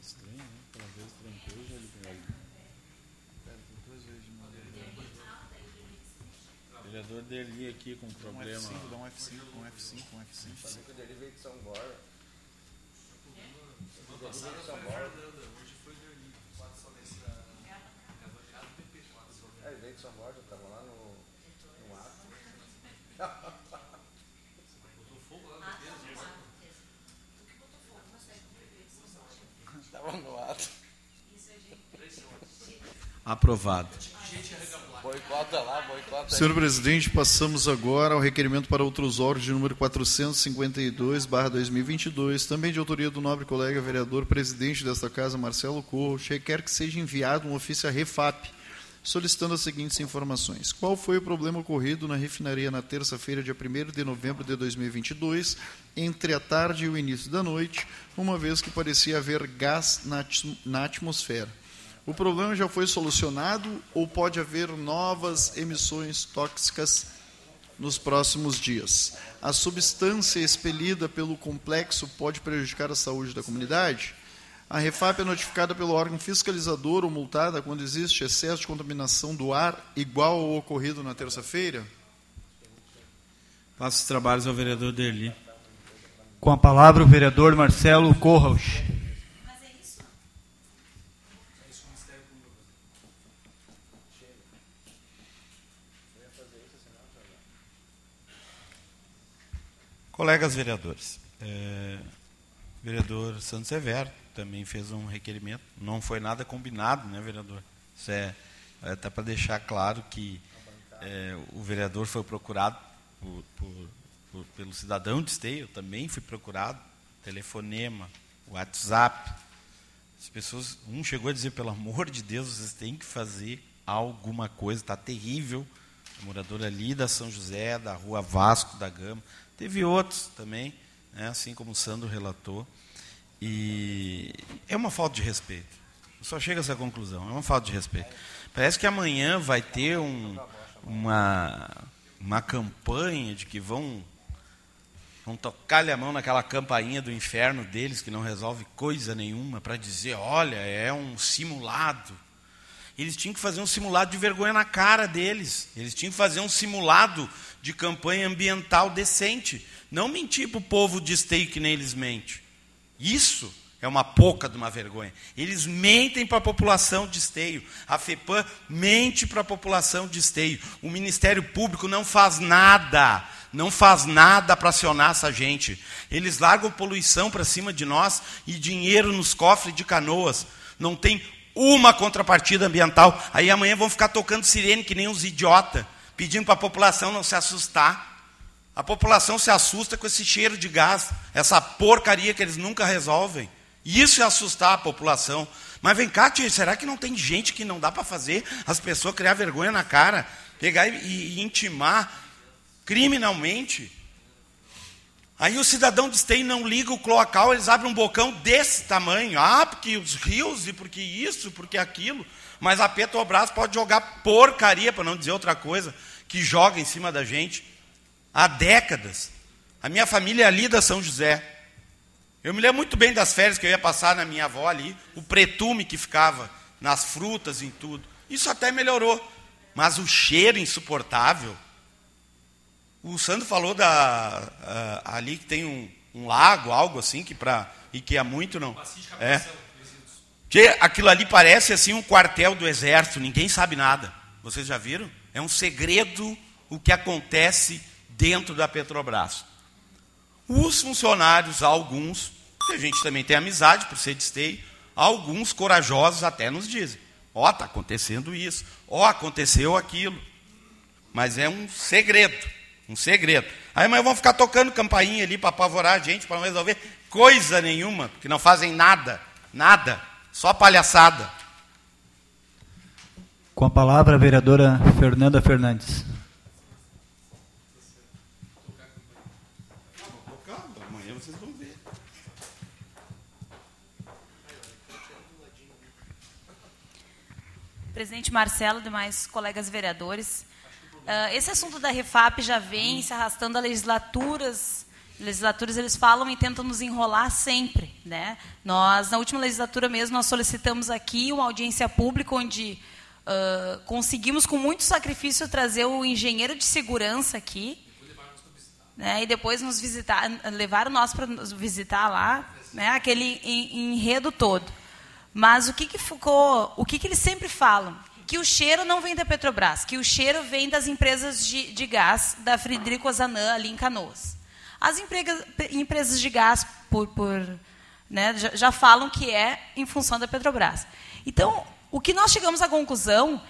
Speaker 1: Estranho, né? Pela vez trancou já ele O vereador Deli aqui com problema.
Speaker 2: Dá um F5, um F5, um F5.
Speaker 8: O dele veio de São Borja. É, ele veio de São Borja, tava lá no, no ato. Tava no ato.
Speaker 1: Aprovado.
Speaker 8: Boicota lá, boicota aí.
Speaker 2: Senhor presidente, passamos agora ao requerimento para outros órgãos de número 452/2022, também de autoria do nobre colega vereador presidente desta casa, Marcelo Corro, requer que seja enviado um ofício à Refap, solicitando as seguintes informações: Qual foi o problema ocorrido na refinaria na terça-feira, dia 1 de novembro de 2022, entre a tarde e o início da noite, uma vez que parecia haver gás na atmosfera? O problema já foi solucionado ou pode haver novas emissões tóxicas nos próximos dias? A substância expelida pelo complexo pode prejudicar a saúde da comunidade? A Refap é notificada pelo órgão fiscalizador ou multada quando existe excesso de contaminação do ar igual ao ocorrido na terça-feira?
Speaker 1: Passo os trabalhos ao vereador Derli.
Speaker 6: Com a palavra o vereador Marcelo Corros.
Speaker 1: Colegas vereadores, é, o vereador Santos Severo também fez um requerimento. Não foi nada combinado, né, vereador? Isso é até para deixar claro que é, o vereador foi procurado por- por- por- pelo cidadão de Esteio, também fui procurado, telefonema, WhatsApp. As pessoas, um chegou a dizer, pelo amor de Deus, vocês têm que fazer alguma coisa, está terrível. Morador ali da São José, da rua Vasco da Gama. Teve outros também, né, assim como o Sandro relatou. E é uma falta de respeito. Eu só chego a essa conclusão, é uma falta de respeito. Parece que amanhã vai ter um- uma, uma campanha de que vão Vão tocar-lhe a mão naquela campainha do inferno deles, que não resolve coisa nenhuma, para dizer: olha, é um simulado. Eles tinham que fazer um simulado de vergonha na cara deles. Eles tinham que fazer um simulado de campanha ambiental decente. Não mentir para o povo de esteio que nem eles mentem. Isso é uma pouca de uma vergonha. Eles mentem para a população de esteio. A FEPAM mente para a população de esteio. O Ministério Público não faz nada, não faz nada para acionar essa gente. Eles largam poluição para cima de nós e dinheiro nos cofres de canoas. Não tem uma contrapartida ambiental. Aí amanhã vão ficar tocando sirene que nem uns idiotas, pedindo para a população não se assustar. A população se assusta com esse cheiro de gás, essa porcaria que eles nunca resolvem. Isso é assustar a população. Mas vem cá, tia, será que não tem gente que não dá para fazer as pessoas criar vergonha na cara, pegar e, e, intimar criminalmente? Aí o cidadão de Stein não liga o cloacal, eles abrem um bocão desse tamanho. Ah, porque os rios e porque isso, porque aquilo. Mas a Petrobras pode jogar porcaria, para não dizer outra coisa, que joga em cima da gente há décadas. A minha família é ali da São José. Eu me lembro muito bem das férias que eu ia passar na minha avó ali, o pretume que ficava nas frutas em tudo. Isso até melhorou, mas o cheiro insuportável. O Sandro falou da uh, ali que tem um, um, lago, algo assim que para e que há muito não. É. Que aquilo ali parece assim um quartel do exército, ninguém sabe nada. Vocês já viram? É um segredo o que acontece dentro da Petrobras. Os funcionários, alguns, que a gente também tem amizade por ser de esteio, alguns corajosos até nos dizem: Ó, oh, está acontecendo isso, ó, oh, aconteceu aquilo. Mas é um segredo, um segredo. Aí amanhã vão ficar tocando campainha ali para apavorar a gente, para não resolver coisa nenhuma, porque não fazem nada, nada, só palhaçada.
Speaker 9: Com a palavra, a vereadora Fernanda Fernandes.
Speaker 4: presidente Marcelo, demais colegas vereadores. Uh, esse assunto da Refap já vem se arrastando a legislaturas. Legislaturas eles falam e tentam nos enrolar sempre, né? Nós na última legislatura mesmo nós solicitamos aqui uma audiência pública onde uh, conseguimos com muito sacrifício trazer o engenheiro de segurança aqui, né? E depois nos visitar, levaram nós para nos visitar lá, né? Aquele enredo todo. Mas o que, que ficou, o que, que eles sempre falam? Que o cheiro não vem da Petrobras, que o cheiro vem das empresas de, de gás da Frederico Ozanam ali em Canoas. As empresas de gás por, por né, já, já falam que é em função da Petrobras. Então, o que nós chegamos à conclusão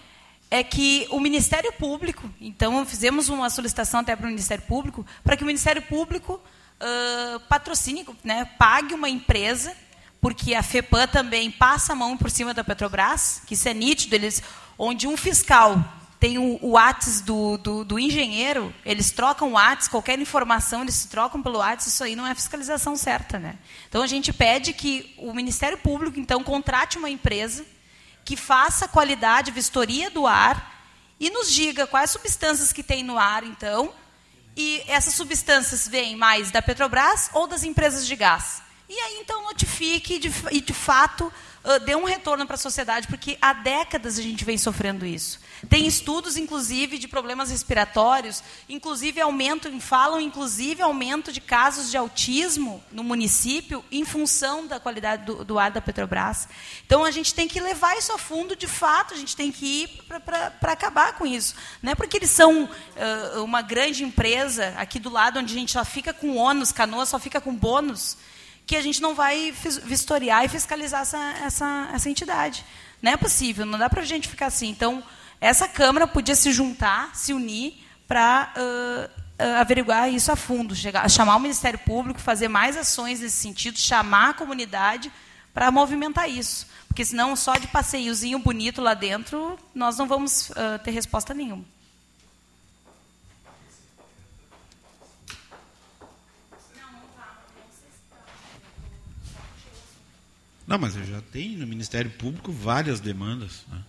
Speaker 4: é que o Ministério Público, então fizemos uma solicitação até para o Ministério Público, para que o Ministério Público uh, patrocine, né, pague uma empresa porque a FEPAM também passa a mão por cima da Petrobras, que isso é nítido, eles, onde um fiscal tem o, o ATS do, do, do, engenheiro, eles trocam o ATS, qualquer informação eles trocam pelo ATS, isso aí não é fiscalização certa. Né? Então a gente pede que o Ministério Público, então, contrate uma empresa que faça qualidade, vistoria do ar e nos diga quais substâncias que tem no ar, então, e essas substâncias vêm mais da Petrobras ou das empresas de gás. E aí, então, notifique de, e, de fato, uh, dê um retorno para a sociedade, porque há décadas a gente vem sofrendo isso. Tem estudos, inclusive, de problemas respiratórios, inclusive aumento, falam, inclusive, aumento de casos de autismo no município em função da qualidade do, do ar da Petrobras. Então, a gente tem que levar isso a fundo, de fato, a gente tem que ir para acabar com isso. Não é porque eles são uh, uma grande empresa, aqui do lado, onde a gente só fica com ônus, canoa só fica com bônus, que a gente não vai vistoriar e fiscalizar essa, essa, essa entidade. Não é possível, não dá para a gente ficar assim. Então, essa Câmara podia se juntar, se unir, para uh, uh, averiguar isso a fundo, chegar, chamar o Ministério Público, fazer mais ações nesse sentido, chamar a comunidade para movimentar isso. Porque senão, só de passeiozinho bonito lá dentro, nós não vamos uh, ter resposta nenhuma.
Speaker 1: Não, mas eu já tenho no Ministério Público várias demandas. Né?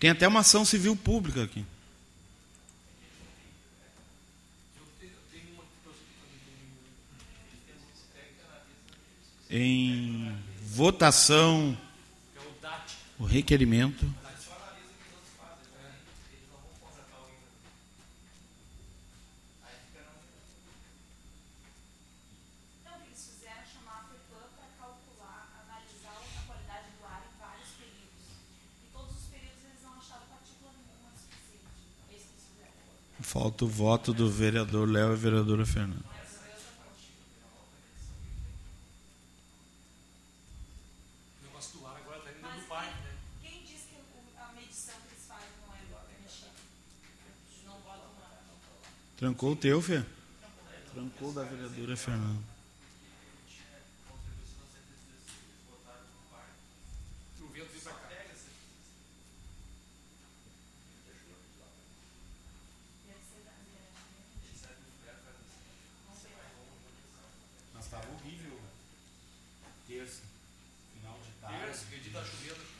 Speaker 1: Tem até uma ação civil pública aqui. Em votação, o requerimento. Falta o voto do vereador Léo e vereadora Fernanda. Trancou o teu, Fê? Trancou da vereadora Fernanda. Mas estava horrível. Terça. Final de tarde.
Speaker 10: Terça, que dia tá chovendo.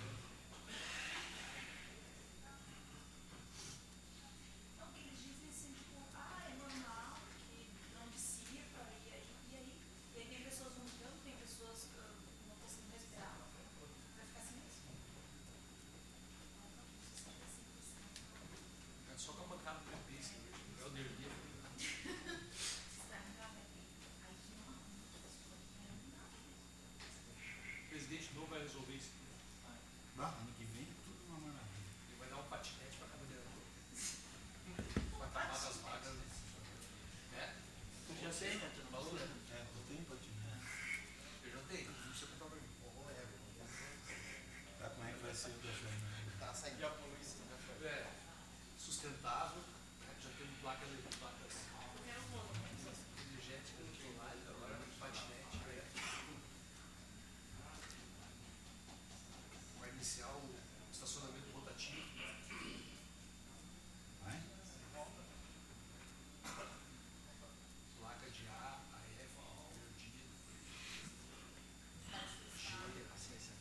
Speaker 10: É só com a bancada do PP, assim, é o Derli. O presidente novo vai resolver isso.
Speaker 1: Ah, ano que vem tudo uma maravilha.
Speaker 10: Ele vai dar um patinete para cada vereador. Vai acabar das vagas. É? Tu já tem, né? Tu não falou, né?
Speaker 1: É, eu tenho patinete.
Speaker 10: Eu já tenho. Não precisa comprar pra mim.
Speaker 1: Tá, como é que vai ser o da Fernanda?
Speaker 10: Tá saindo de polícia, né? É. Sustentável. né? Já temos placas ali, placas energéticas aqui lá. Agora patinete. né? Vai iniciar o estacionamento rotativo.
Speaker 1: Vai?
Speaker 10: Placa de A, AF, Verdinha. G, assim, assim.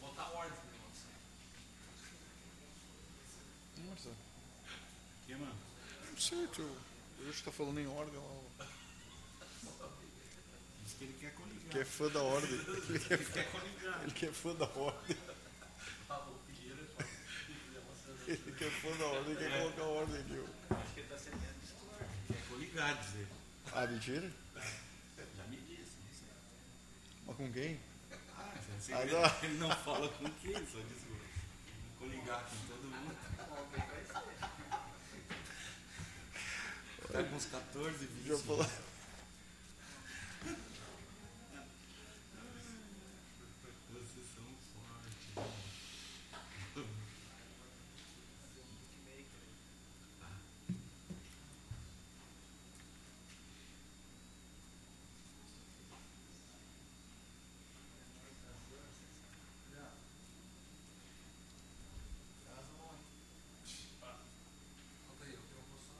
Speaker 10: Botar ordem no negócio.
Speaker 2: Nossa,
Speaker 1: Que, mano?
Speaker 2: Não sei, tio. Eu acho que tá falando em ordem lá.
Speaker 1: Diz que ele quer coligar.
Speaker 2: Que é fã da ordem. Ele que é fã, ele que é fã da ordem. Ele que é fã da ordem, quer colocar ordem aqui. ó.
Speaker 1: Quer coligar, dizer.
Speaker 2: Ah, mentira?
Speaker 1: Já me disse, sei.
Speaker 2: Mas com quem?
Speaker 1: Ah, já sei.
Speaker 2: Ah,
Speaker 1: ele,
Speaker 2: não.
Speaker 1: ele não fala com quem, só diz coligar com todo mundo. Tá com uns 14, 20.
Speaker 2: Já falou.
Speaker 1: Vocês são fortes.
Speaker 10: Conta aí, eu tenho uma posição.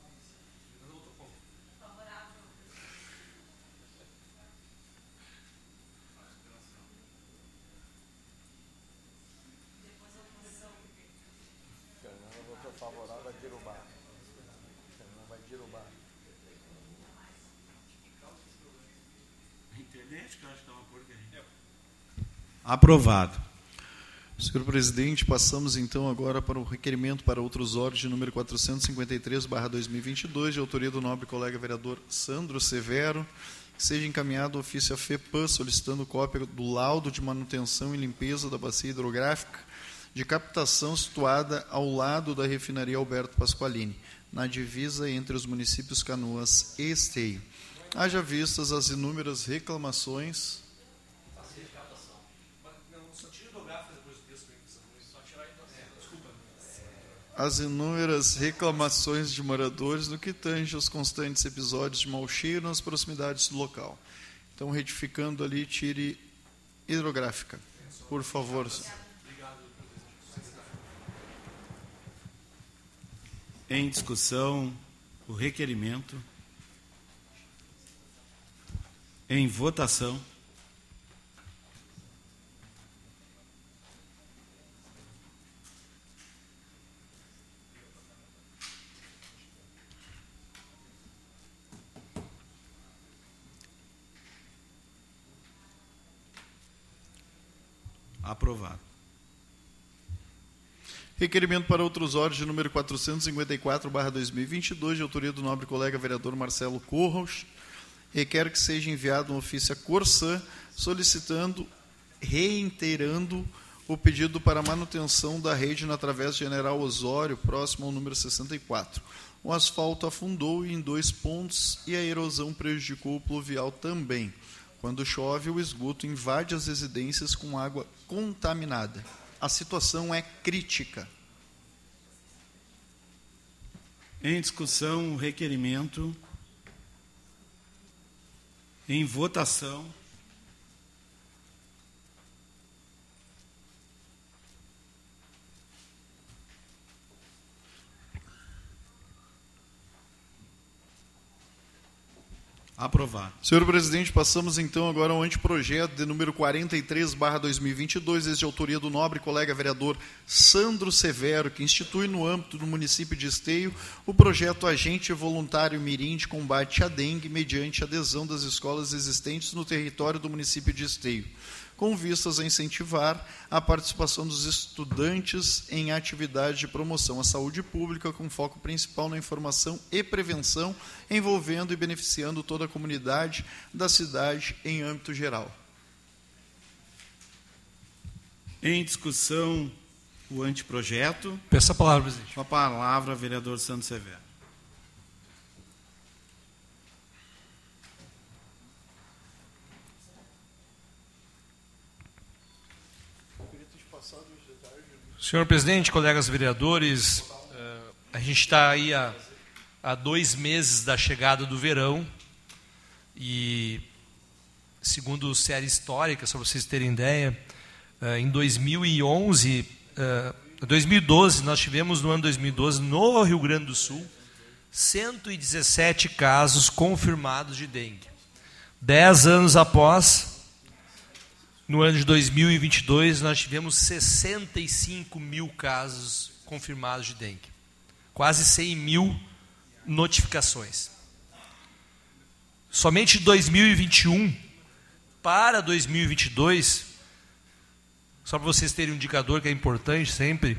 Speaker 10: Ainda não outro ponto.
Speaker 6: Fernanda votou favorável, vai derrubar. Fernanda vai derrubar.
Speaker 1: A internet que eu acho que é uma porcaria. Aprovado.
Speaker 2: Senhor presidente, passamos então agora para o requerimento para outros órgãos de número 453/2022, de autoria do nobre colega vereador Sandro Severo, que seja encaminhado ofício à FEPAM solicitando cópia do laudo de manutenção e limpeza da bacia hidrográfica de captação situada ao lado da refinaria Alberto Pasqualini, na divisa entre os municípios Canoas e Esteio. Haja vistas as inúmeras reclamações as inúmeras reclamações de moradores no que tange aos constantes episódios de mau cheiro nas proximidades do local. Então, retificando ali, tire hidrográfica. Por favor.
Speaker 1: Em discussão, o requerimento. Em votação. Aprovado.
Speaker 2: Requerimento para outros órgãos de número 454/2022, de autoria do nobre colega vereador Marcelo Corros, requer que seja enviado um ofício à Corsã solicitando, reiterando o pedido para manutenção da rede na Travessa General Osório, próximo ao número 64. O asfalto afundou em dois pontos e a erosão prejudicou o pluvial também. Quando chove, o esgoto invade as residências com água contaminada. A situação é crítica.
Speaker 1: Em discussão, o requerimento. Em votação. Aprovado.
Speaker 2: Senhor presidente, passamos então agora ao anteprojeto de número 43, barra 2022, desde autoria do nobre colega vereador Sandro Severo, que institui no âmbito do município de Esteio o projeto Agente Voluntário Mirim de Combate à Dengue, mediante adesão das escolas existentes no território do município de Esteio com vistas a incentivar a participação dos estudantes em atividades de promoção à saúde pública, com foco principal na informação e prevenção, envolvendo e beneficiando toda a comunidade da cidade em âmbito geral.
Speaker 1: Em discussão, o anteprojeto.
Speaker 5: Peço a palavra, presidente.
Speaker 1: Com a palavra, vereador Santos Severo.
Speaker 5: Senhor presidente, colegas vereadores, eh, a gente está aí há, há dois meses da chegada do verão e, segundo série histórica, só para vocês terem ideia, eh, em 2011, 2012, eh, nós tivemos no ano 2012, no Rio Grande do Sul, 117 casos confirmados de dengue. Dez anos após, no ano de 2022, nós tivemos 65 mil casos confirmados de dengue, quase 100 mil notificações. Somente de 2021 para 2022, só para vocês terem um indicador que é importante sempre,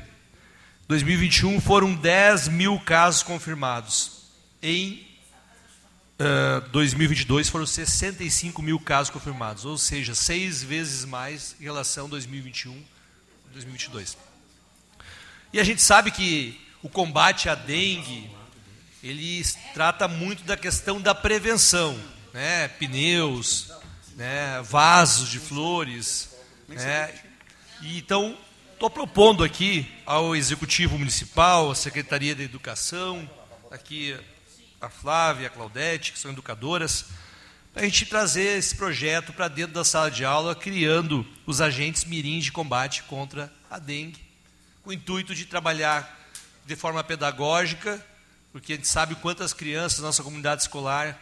Speaker 5: 2021 foram 10 mil casos confirmados. Em 2022 ah, foram 65 mil casos confirmados, ou seja, seis vezes mais em relação a 2021 2022. E a gente sabe que o combate à dengue ele trata muito da questão da prevenção, né? pneus, né? vasos de flores, né? E então estou propondo aqui ao executivo municipal, à secretaria da educação, aqui a Flávia, a Claudete, que são educadoras, para a gente trazer esse projeto para dentro da sala de aula, criando os agentes mirins de combate contra a dengue, com o intuito de trabalhar de forma pedagógica, porque a gente sabe quantas crianças nossa comunidade escolar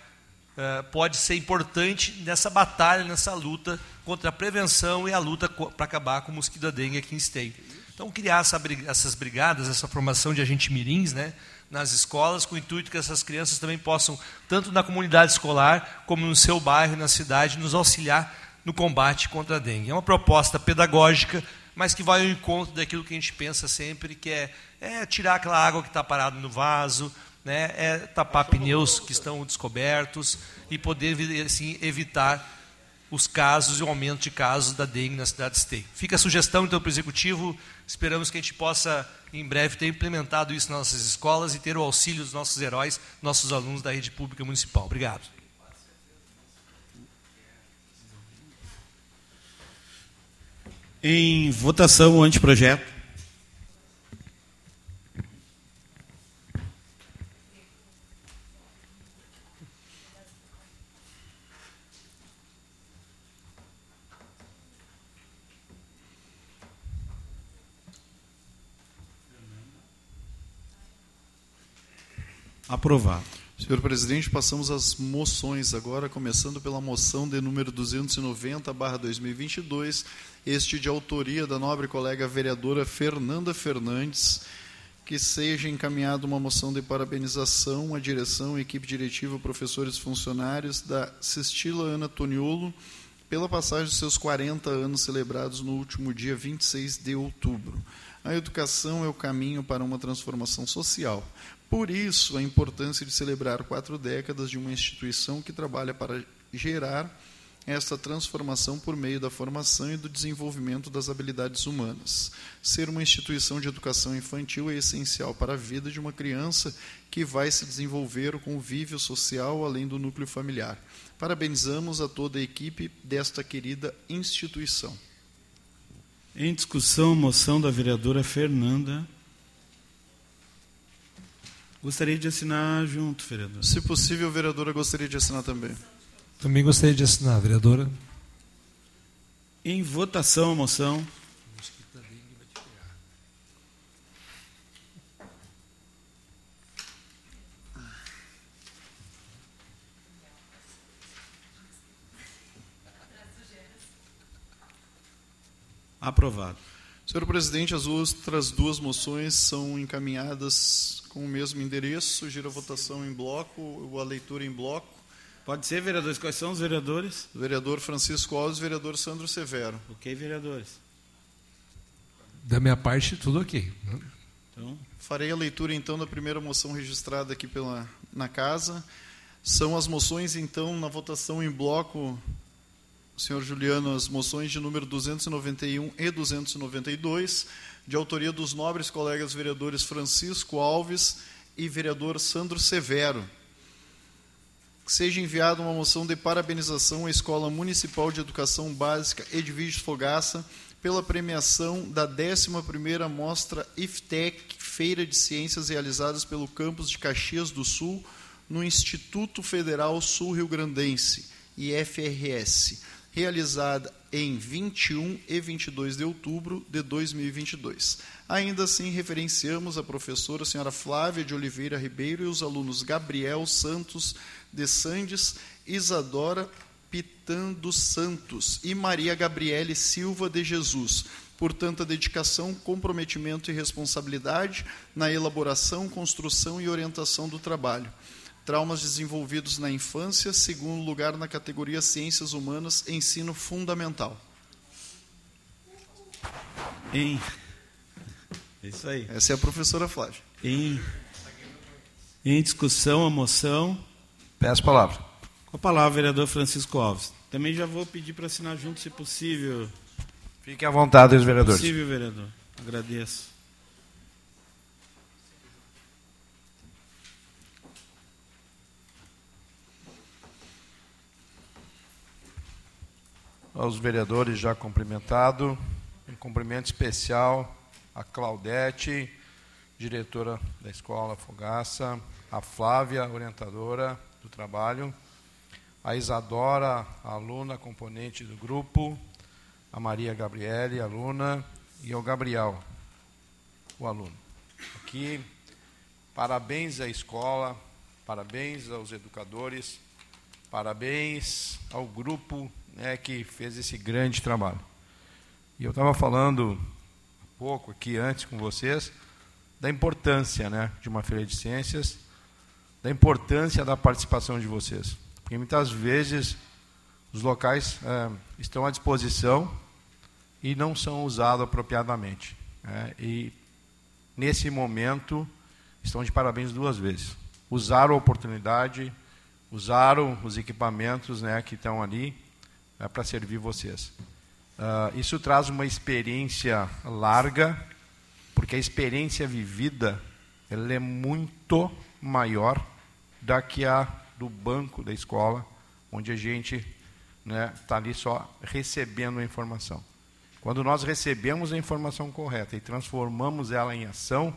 Speaker 5: uh, pode ser importante nessa batalha, nessa luta contra a prevenção e a luta para acabar com o mosquito da dengue aqui em Esteio. Então, criar essa, essas brigadas, essa formação de agentes mirins, né, nas escolas, com o intuito que essas crianças também possam, tanto na comunidade escolar, como no seu bairro, na cidade, nos auxiliar no combate contra a dengue. É uma proposta pedagógica, mas que vai ao encontro daquilo que a gente pensa sempre, que é, é tirar aquela água que está parada no vaso, né, é tapar pneus que estão descobertos e poder assim, evitar os casos e o aumento de casos da dengue na cidade de Esteio. Fica a sugestão, então, para o Executivo. Esperamos que a gente possa, em breve, ter implementado isso nas nossas escolas e ter o auxílio dos nossos heróis, nossos alunos da rede pública municipal. Obrigado.
Speaker 1: Em votação, o anteprojeto. Aprovado.
Speaker 2: Senhor presidente, passamos às moções agora, começando pela moção de número 290/2022, este de autoria da nobre colega vereadora Fernanda Fernandes, que seja encaminhada uma moção de parabenização à direção, equipe diretiva, professores funcionários da Cestila Ana Toniolo pela passagem dos seus 40 anos celebrados no último dia 26 de outubro. A educação é o caminho para uma transformação social. Por isso, a importância de celebrar quatro décadas de uma instituição que trabalha para gerar esta transformação por meio da formação e do desenvolvimento das habilidades humanas. Ser uma instituição de educação infantil é essencial para a vida de uma criança que vai se desenvolver o convívio social além do núcleo familiar. Parabenizamos a toda a equipe desta querida instituição.
Speaker 1: Em discussão, moção da vereadora Fernanda. Gostaria de assinar junto, vereador.
Speaker 2: Se possível, vereadora, gostaria de assinar também.
Speaker 5: Também gostaria de assinar, vereadora.
Speaker 1: Em votação a moção. Aprovado.
Speaker 2: Senhor presidente, as outras duas moções são encaminhadas com o mesmo endereço. Sugiro a votação em bloco, ou a leitura em bloco.
Speaker 1: Pode ser, vereadores. Quais são os vereadores?
Speaker 2: Vereador Francisco Alves, vereador Sandro Severo.
Speaker 1: Ok, vereadores.
Speaker 5: Da minha parte, tudo ok.
Speaker 1: Então,
Speaker 2: Farei a leitura então da primeira moção registrada aqui pela, na casa. São as moções então na votação em bloco, senhor Juliano, as moções de número 291 e 292, de autoria dos nobres colegas vereadores Francisco Alves e vereador Sandro Severo. Que seja enviada uma moção de parabenização à Escola Municipal de Educação Básica Edviges Fogaça pela premiação da 11ª Mostra IFTEC, Feira de Ciências realizadas pelo campus de Caxias do Sul, no Instituto Federal Sul-Rio Grandense, IFRS, realizada em 21 e 22 de outubro de 2022. Ainda assim, referenciamos a professora senhora Flávia de Oliveira Ribeiro e os alunos Gabriel Santos de Sandes, Isadora Pitan dos Santos e Maria Gabriele Silva de Jesus, por tanta dedicação, comprometimento e responsabilidade na elaboração, construção e orientação do trabalho. Traumas desenvolvidos na infância, segundo lugar na categoria Ciências Humanas, ensino fundamental.
Speaker 1: em. É isso aí.
Speaker 2: Essa é a professora Flávia.
Speaker 1: Em, em discussão a moção.
Speaker 7: Peço a palavra.
Speaker 1: Com a palavra, vereador Francisco Alves. Também já vou pedir para assinar junto, se possível.
Speaker 7: Fiquem à vontade, os vereadores.
Speaker 1: Possível, vereador. Agradeço.
Speaker 7: Aos vereadores já cumprimentado. Um cumprimento especial a Claudete, diretora da Escola Fogaça, a Flávia, orientadora do trabalho, a Isadora, aluna componente do grupo, a Maria Gabriele, aluna, e ao Gabriel, o aluno. Aqui, parabéns à escola, parabéns aos educadores, parabéns ao grupo né, que fez esse grande trabalho. E eu estava falando há pouco aqui antes com vocês da importância né, de uma feira de ciências, da importância da participação de vocês. Porque muitas vezes os locais é, estão à disposição e não são usados apropriadamente. né, e nesse momento estão de parabéns duas vezes. Usaram a oportunidade, usaram os equipamentos né, que estão ali é, para servir vocês. Uh, isso traz uma experiência larga, porque a experiência vivida ela é muito maior da que a do banco da escola, onde a gente está né, tá ali só recebendo a informação. Quando nós recebemos a informação correta e transformamos ela em ação,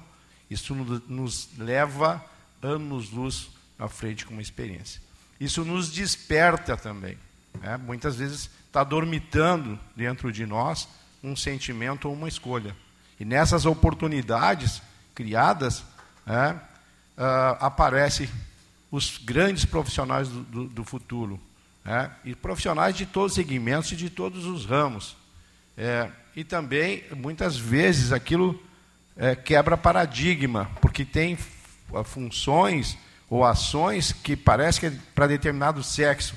Speaker 7: isso nos leva anos-luz à frente com uma experiência. Isso nos desperta também. Né? Muitas vezes está dormitando dentro de nós um sentimento ou uma escolha. E nessas oportunidades criadas, né, uh, aparecem os grandes profissionais do, do, do futuro. Né? E profissionais de todos os segmentos e de todos os ramos. É, e também, muitas vezes, aquilo é, quebra paradigma, porque tem funções ou ações que parece que é para determinado sexo,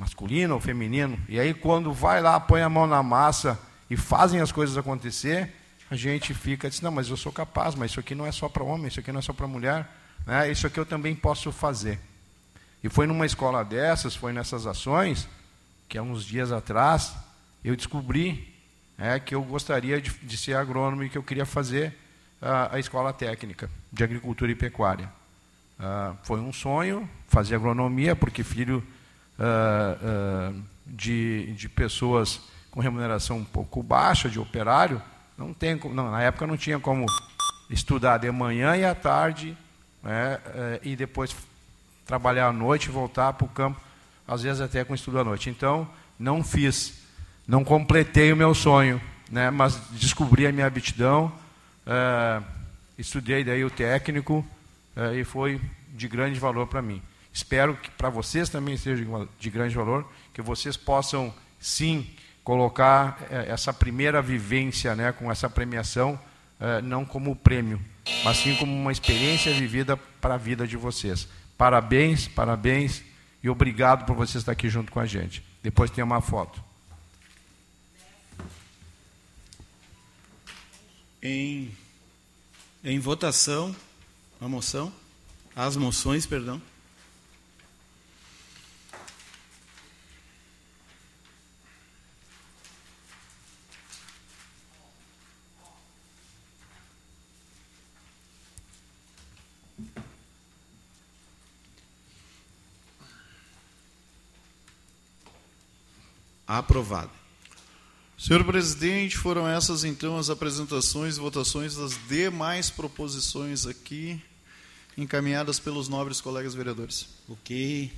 Speaker 7: masculino ou feminino, e aí quando vai lá, põe a mão na massa e fazem as coisas acontecer, a gente fica, diz, não, mas eu sou capaz, mas isso aqui não é só para homem, isso aqui não é só para mulher, né? isso aqui eu também posso fazer. E foi numa escola dessas, foi nessas ações, que há uns dias atrás eu descobri é, que eu gostaria de, de, ser agrônomo e que eu queria fazer a, a escola técnica de agricultura e pecuária. Uh, foi um sonho fazer agronomia, porque filho uh, uh, de, de pessoas com remuneração um pouco baixa, de operário, não tem, não, na época não tinha como estudar de manhã e à tarde, né, eh, e depois trabalhar à noite e voltar para o campo, às vezes até com estudo à noite. Então, não fiz, não completei o meu sonho, né, mas descobri a minha aptidão, eh, estudei daí o técnico eh, e foi de grande valor para mim. Espero que para vocês também seja de grande valor, que vocês possam sim colocar é, essa primeira vivência né, com essa premiação é, não como prêmio, mas sim como uma experiência vivida para a vida de vocês. Parabéns, parabéns e obrigado por vocês estar aqui junto com a gente. Depois tem uma foto.
Speaker 1: Em, em votação, a moção, as moções, perdão. Aprovado.
Speaker 2: Senhor presidente, foram essas então as apresentações e votações das demais proposições aqui encaminhadas pelos nobres colegas vereadores.
Speaker 1: Ok.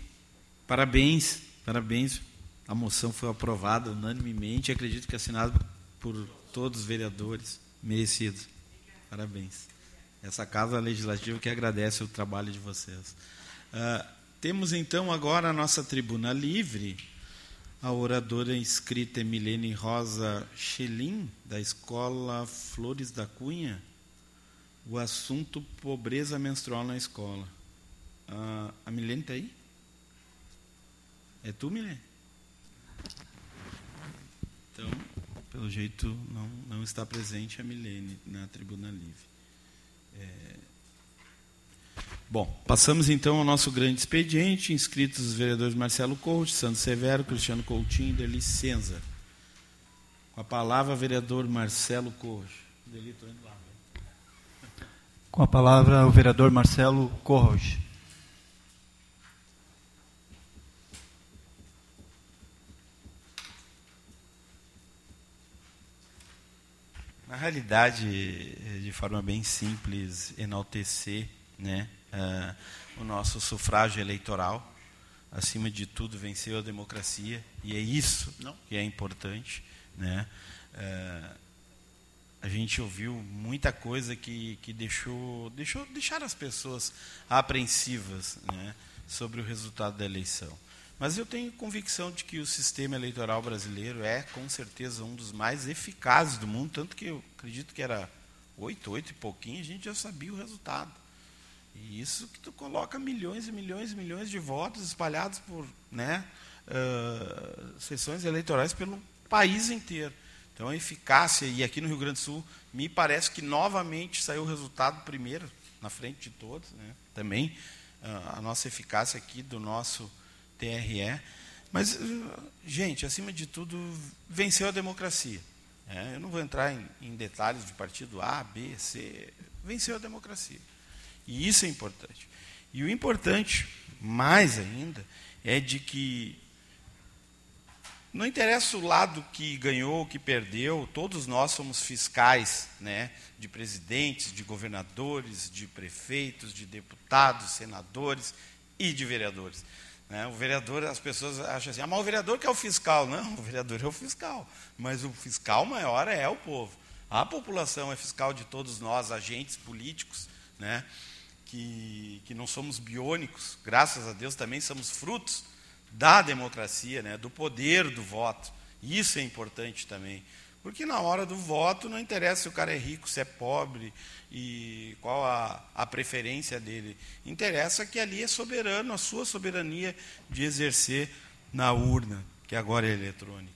Speaker 1: Parabéns, parabéns. A moção foi aprovada unanimemente, acredito que assinada por todos os vereadores merecidos. Parabéns. Essa Casa Legislativa que agradece o trabalho de vocês. Uh, temos então agora a nossa tribuna livre a oradora inscrita é Milene Rosa Chelim, da Escola Flores da Cunha. O assunto pobreza menstrual na escola. Ah, a Milene está aí? É tu, Milene? Então, pelo jeito, não, não está presente a Milene na tribuna livre. É, Bom, passamos então ao nosso grande expediente, inscritos os vereadores Marcelo Couto, Santos Severo, Cristiano Coutinho e Deli Senza. Com a palavra, vereador Marcelo Couto.
Speaker 9: Com a palavra, o vereador Marcelo Corros.
Speaker 1: Na realidade, de forma bem simples, enaltecer, né, uh, o nosso sufrágio eleitoral. Acima de tudo, venceu a democracia, e é isso Não. que é importante. Né? Uh, a gente ouviu muita coisa que, que deixou, deixou deixar as pessoas apreensivas né, sobre o resultado da eleição. Mas eu tenho convicção de que o sistema eleitoral brasileiro é, com certeza, um dos mais eficazes do mundo, tanto que eu acredito que era oito, oito e pouquinho, a gente já sabia o resultado. E isso que tu coloca milhões e milhões e milhões de votos espalhados por né, uh, sessões eleitorais pelo país inteiro. Então a eficácia, e aqui no Rio Grande do Sul, me parece que novamente saiu o resultado primeiro, na frente de todos. Né? Também uh, a nossa eficácia aqui do nosso TRE. Mas, uh, gente, acima de tudo, venceu a democracia. É, eu não vou entrar em, em detalhes de partido A, B, C. Venceu a democracia. E isso é importante. E o importante, mais ainda, é de que não interessa o lado que ganhou, que perdeu, todos nós somos fiscais, né, de presidentes, de governadores, de prefeitos, de deputados, senadores e de vereadores. Né? O vereador, as pessoas acham assim, ah, mas o vereador que é o fiscal. Não, o vereador é o fiscal, mas o fiscal maior é o povo. A população é fiscal de todos nós, agentes políticos, né? Que, que não somos biônicos, graças a Deus também somos frutos da democracia, né, do poder do voto. Isso é importante também. Porque na hora do voto não interessa se o cara é rico, se é pobre e qual a, a preferência dele. Interessa que ali é soberano, a sua soberania de exercer na urna, que agora é eletrônica.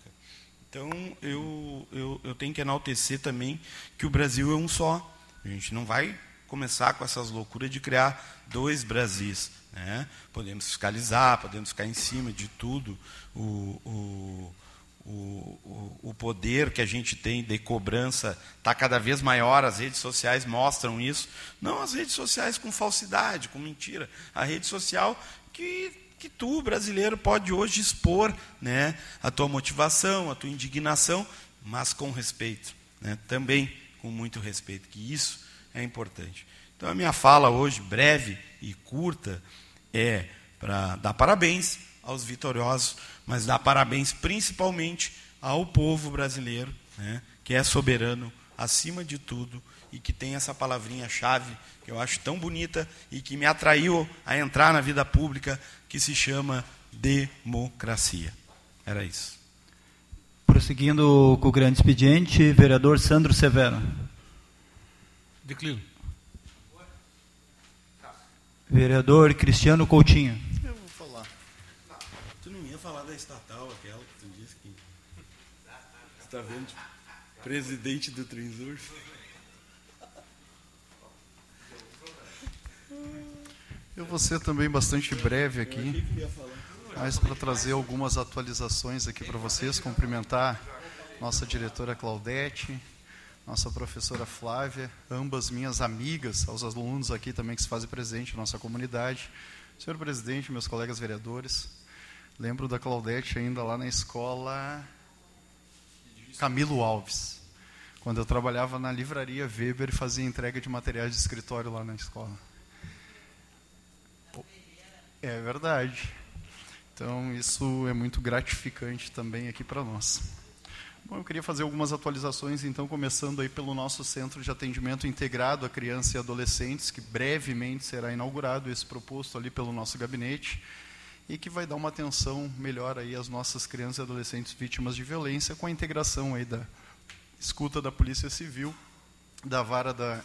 Speaker 1: Então eu, eu, eu tenho que enaltecer também que o Brasil é um só. A gente não vai começar com essas loucuras de criar dois Brasis. Né? Podemos fiscalizar, podemos ficar em cima de tudo. O, o, o, o poder que a gente tem de cobrança está cada vez maior, as redes sociais mostram isso. Não as redes sociais com falsidade, com mentira. A rede social que, que tu, brasileiro, pode hoje expor né, a tua motivação, a tua indignação, mas com respeito. Né, também com muito respeito, que isso é importante. Então, a minha fala hoje, breve e curta, é para dar parabéns aos vitoriosos, mas dar parabéns principalmente ao povo brasileiro, né, que é soberano acima de tudo e que tem essa palavrinha-chave que eu acho tão bonita e que me atraiu a entrar na vida pública, que se chama democracia. Era isso.
Speaker 9: Prosseguindo com o grande expediente, vereador Sandro Severo.
Speaker 5: Declino.
Speaker 9: Vereador Cristiano Coutinho.
Speaker 2: Eu vou falar.
Speaker 1: Tu não ia falar da estatal, aquela que tu disse que. Você está vendo? Tipo, presidente do Transurf.
Speaker 2: Eu vou ser também bastante breve aqui, mas para trazer algumas atualizações aqui para vocês, cumprimentar nossa diretora Claudete, nossa professora Flávia, ambas minhas amigas, aos alunos aqui também que se fazem presente na nossa comunidade. Senhor presidente, meus colegas vereadores, lembro da Claudete ainda lá na escola Camilo Alves, quando eu trabalhava na livraria Weber e fazia entrega de materiais de escritório lá na escola. É verdade. Então, isso é muito gratificante também aqui para nós. Bom, eu queria fazer algumas atualizações, então, começando aí pelo nosso Centro de Atendimento Integrado a Crianças e Adolescentes, que brevemente será inaugurado, esse proposto ali pelo nosso gabinete, e que vai dar uma atenção melhor aí às nossas crianças e adolescentes vítimas de violência, com a integração aí da escuta da Polícia Civil, da Vara da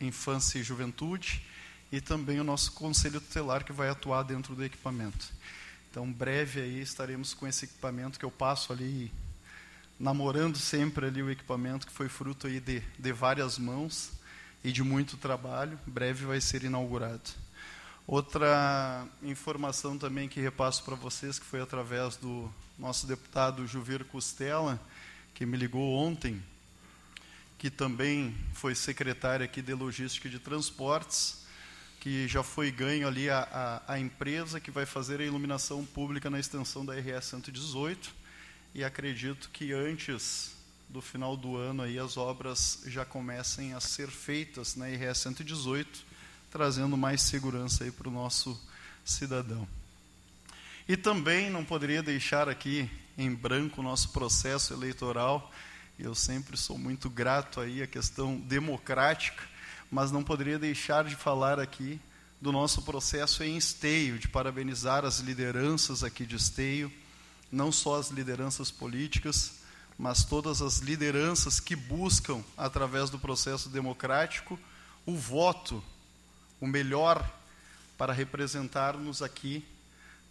Speaker 2: Infância e Juventude, e também o nosso conselho tutelar que vai atuar dentro do equipamento. Então, breve aí estaremos com esse equipamento que eu passo ali namorando sempre ali o equipamento que foi fruto aí de, de várias mãos e de muito trabalho. Breve vai ser inaugurado. Outra informação também que repasso para vocês, que foi através do nosso deputado Juvir Costela, que me ligou ontem, que também foi secretário aqui de Logística e de Transportes, que já foi ganho ali a, a, a, empresa que vai fazer a iluminação pública na extensão da RS 118 e acredito que antes do final do ano aí as obras já comecem a ser feitas na RS 118, trazendo mais segurança aí para o nosso cidadão. E também não poderia deixar aqui em branco o nosso processo eleitoral. Eu sempre sou muito grato aí à questão democrática mas não poderia deixar de falar aqui do nosso processo em Esteio, de parabenizar as lideranças aqui de Esteio, não só as lideranças políticas, mas todas as lideranças que buscam, através do processo democrático, o voto, o melhor para representar-nos aqui,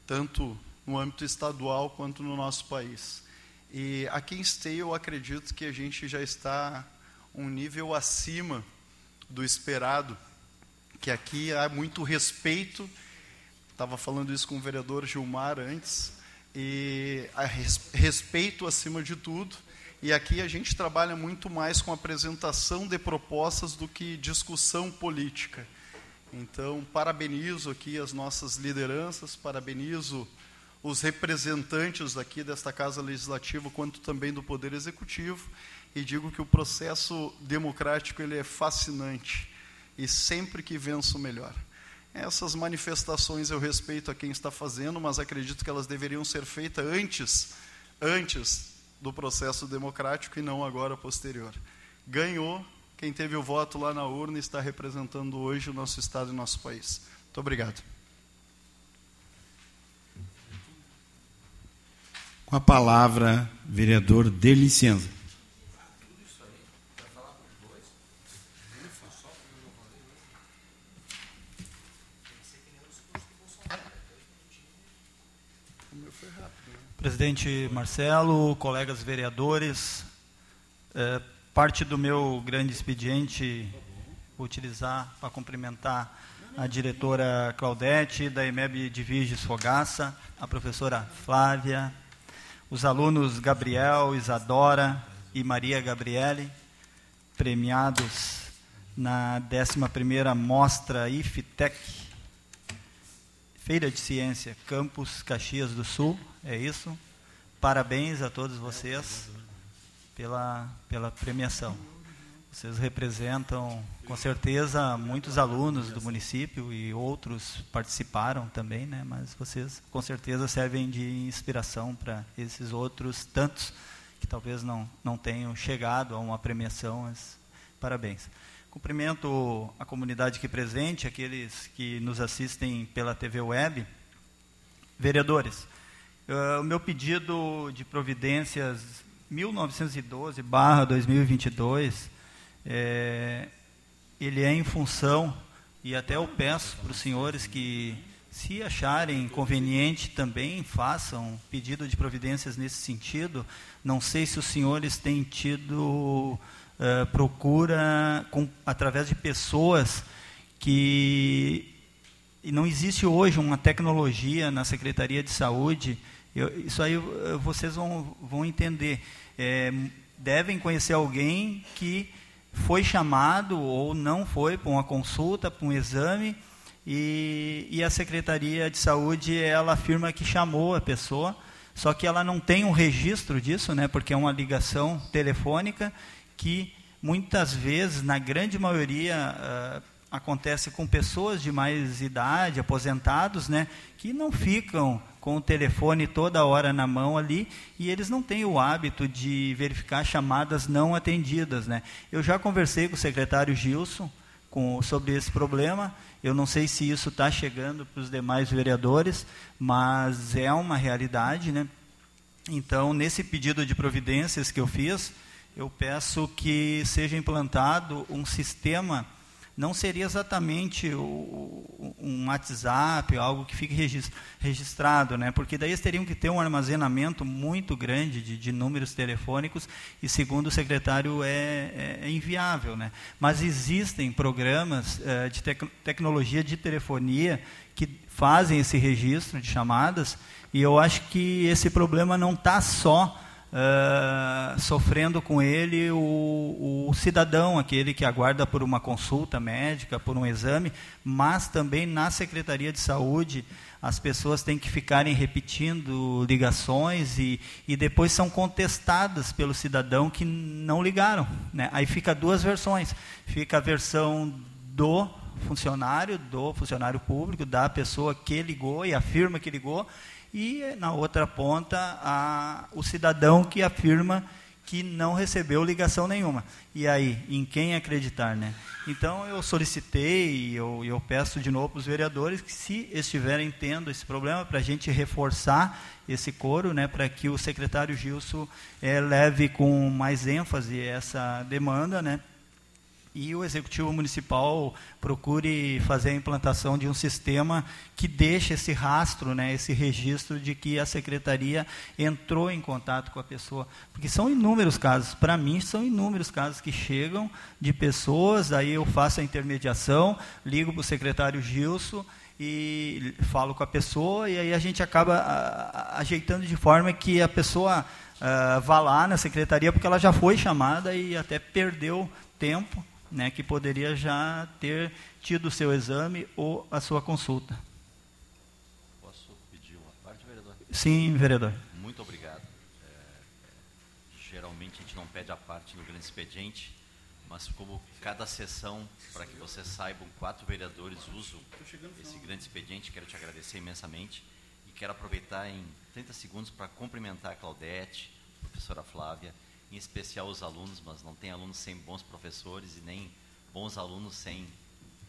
Speaker 2: tanto no âmbito estadual quanto no nosso país. E aqui em Esteio, eu acredito que a gente já está um nível acima do esperado, que aqui há muito respeito. Estava falando isso com o vereador Gilmar antes, e respeito acima de tudo. E aqui a gente trabalha muito mais com apresentação de propostas do que discussão política. Então, parabenizo aqui as nossas lideranças, parabenizo os representantes aqui desta Casa Legislativa, quanto também do Poder Executivo, e digo que o processo democrático ele é fascinante e sempre que venço melhor. Essas manifestações eu respeito a quem está fazendo, mas acredito que elas deveriam ser feitas antes, antes do processo democrático e não agora posterior. Ganhou quem teve o voto lá na urna está representando hoje o nosso estado e nosso país. Muito obrigado.
Speaker 1: Com a palavra, vereador Delicienza.
Speaker 9: Presidente Marcelo, colegas vereadores, é, parte do meu grande expediente vou utilizar para cumprimentar a diretora Claudete, da EMEB de Viges Fogaça, a professora Flávia, os alunos Gabriel, Isadora e Maria Gabriele, premiados na 11ª Mostra IFTEC, Feira de Ciência, Campus Caxias do Sul, é isso. Parabéns a todos vocês pela, pela premiação. Vocês representam, com certeza, muitos alunos do município e outros participaram também, né? mas vocês, com certeza, servem de inspiração para esses outros tantos que talvez não, não tenham chegado a uma premiação. Mas, parabéns. Cumprimento a comunidade aqui presente, aqueles que nos assistem pela TV Web. Vereadores, uh, o meu pedido de providências 1912/2022, é, ele é em função e até eu peço para os senhores que se acharem conveniente também façam pedido de providências nesse sentido. Não sei se os senhores têm tido uh, procura com, através de pessoas que e não existe hoje uma tecnologia na Secretaria de Saúde. Eu, isso aí vocês vão, vão entender. É, devem conhecer alguém que foi chamado ou não foi para uma consulta, para um exame, e, e, a Secretaria de Saúde ela afirma que chamou a pessoa, só que ela não tem um registro disso, né, porque é uma ligação telefônica, que muitas vezes, na grande maioria, uh, acontece com pessoas de mais idade, aposentados, né, que não ficam com o telefone toda hora na mão ali e eles não têm o hábito de verificar chamadas não atendidas, né. Eu já conversei com o secretário Gilson com, sobre esse problema. Eu não sei se isso está chegando para os demais vereadores, mas é uma realidade, né. Então, nesse pedido de providências que eu fiz, eu peço que seja implantado um sistema, não seria exatamente um WhatsApp, algo que fique registrado, né? porque daí eles teriam que ter um armazenamento muito grande de, de números telefônicos e, segundo o secretário, é, é, é inviável. Né? Mas existem programas uh, de tec tecnologia de telefonia que fazem esse registro de chamadas e eu acho que esse problema não está só uh, sofrendo com ele o, o, cidadão, aquele que aguarda por uma consulta médica, por um exame, mas também na Secretaria de Saúde as pessoas têm que ficarem repetindo ligações e, e depois são contestadas pelo cidadão que não ligaram. Né? Aí fica duas versões. Fica a versão do funcionário, do funcionário público, da pessoa que ligou e afirma que ligou, e na outra ponta a, o cidadão que afirma que não recebeu ligação nenhuma. E aí, em quem acreditar, né? Então eu solicitei e eu, eu peço de novo para os vereadores que se estiverem tendo esse problema, para a gente reforçar esse coro, né, para que o secretário Gilson é, leve com mais ênfase essa demanda, né, e o executivo municipal procure fazer a implantação de um sistema que deixe esse rastro, né, esse registro de que a secretaria entrou em contato com a pessoa, porque são inúmeros casos, para mim são inúmeros casos que chegam de pessoas, aí eu faço a intermediação, ligo para o secretário Gilson e falo com a pessoa e aí a gente acaba ajeitando de forma que a pessoa uh, vá lá na secretaria porque ela já foi chamada e até perdeu tempo né, que poderia já ter tido o seu exame ou a sua consulta.
Speaker 11: Posso pedir uma parte, vereador?
Speaker 9: Sim, vereador.
Speaker 11: Muito obrigado. É, geralmente a gente não pede a parte no grande expediente, mas como cada sessão, para que vocês saibam, quatro vereadores usam esse grande expediente, quero te agradecer imensamente e quero aproveitar em 30 segundos para cumprimentar a Claudete, a professora Flávia, em especial os alunos, mas não tem alunos sem bons professores e nem bons alunos sem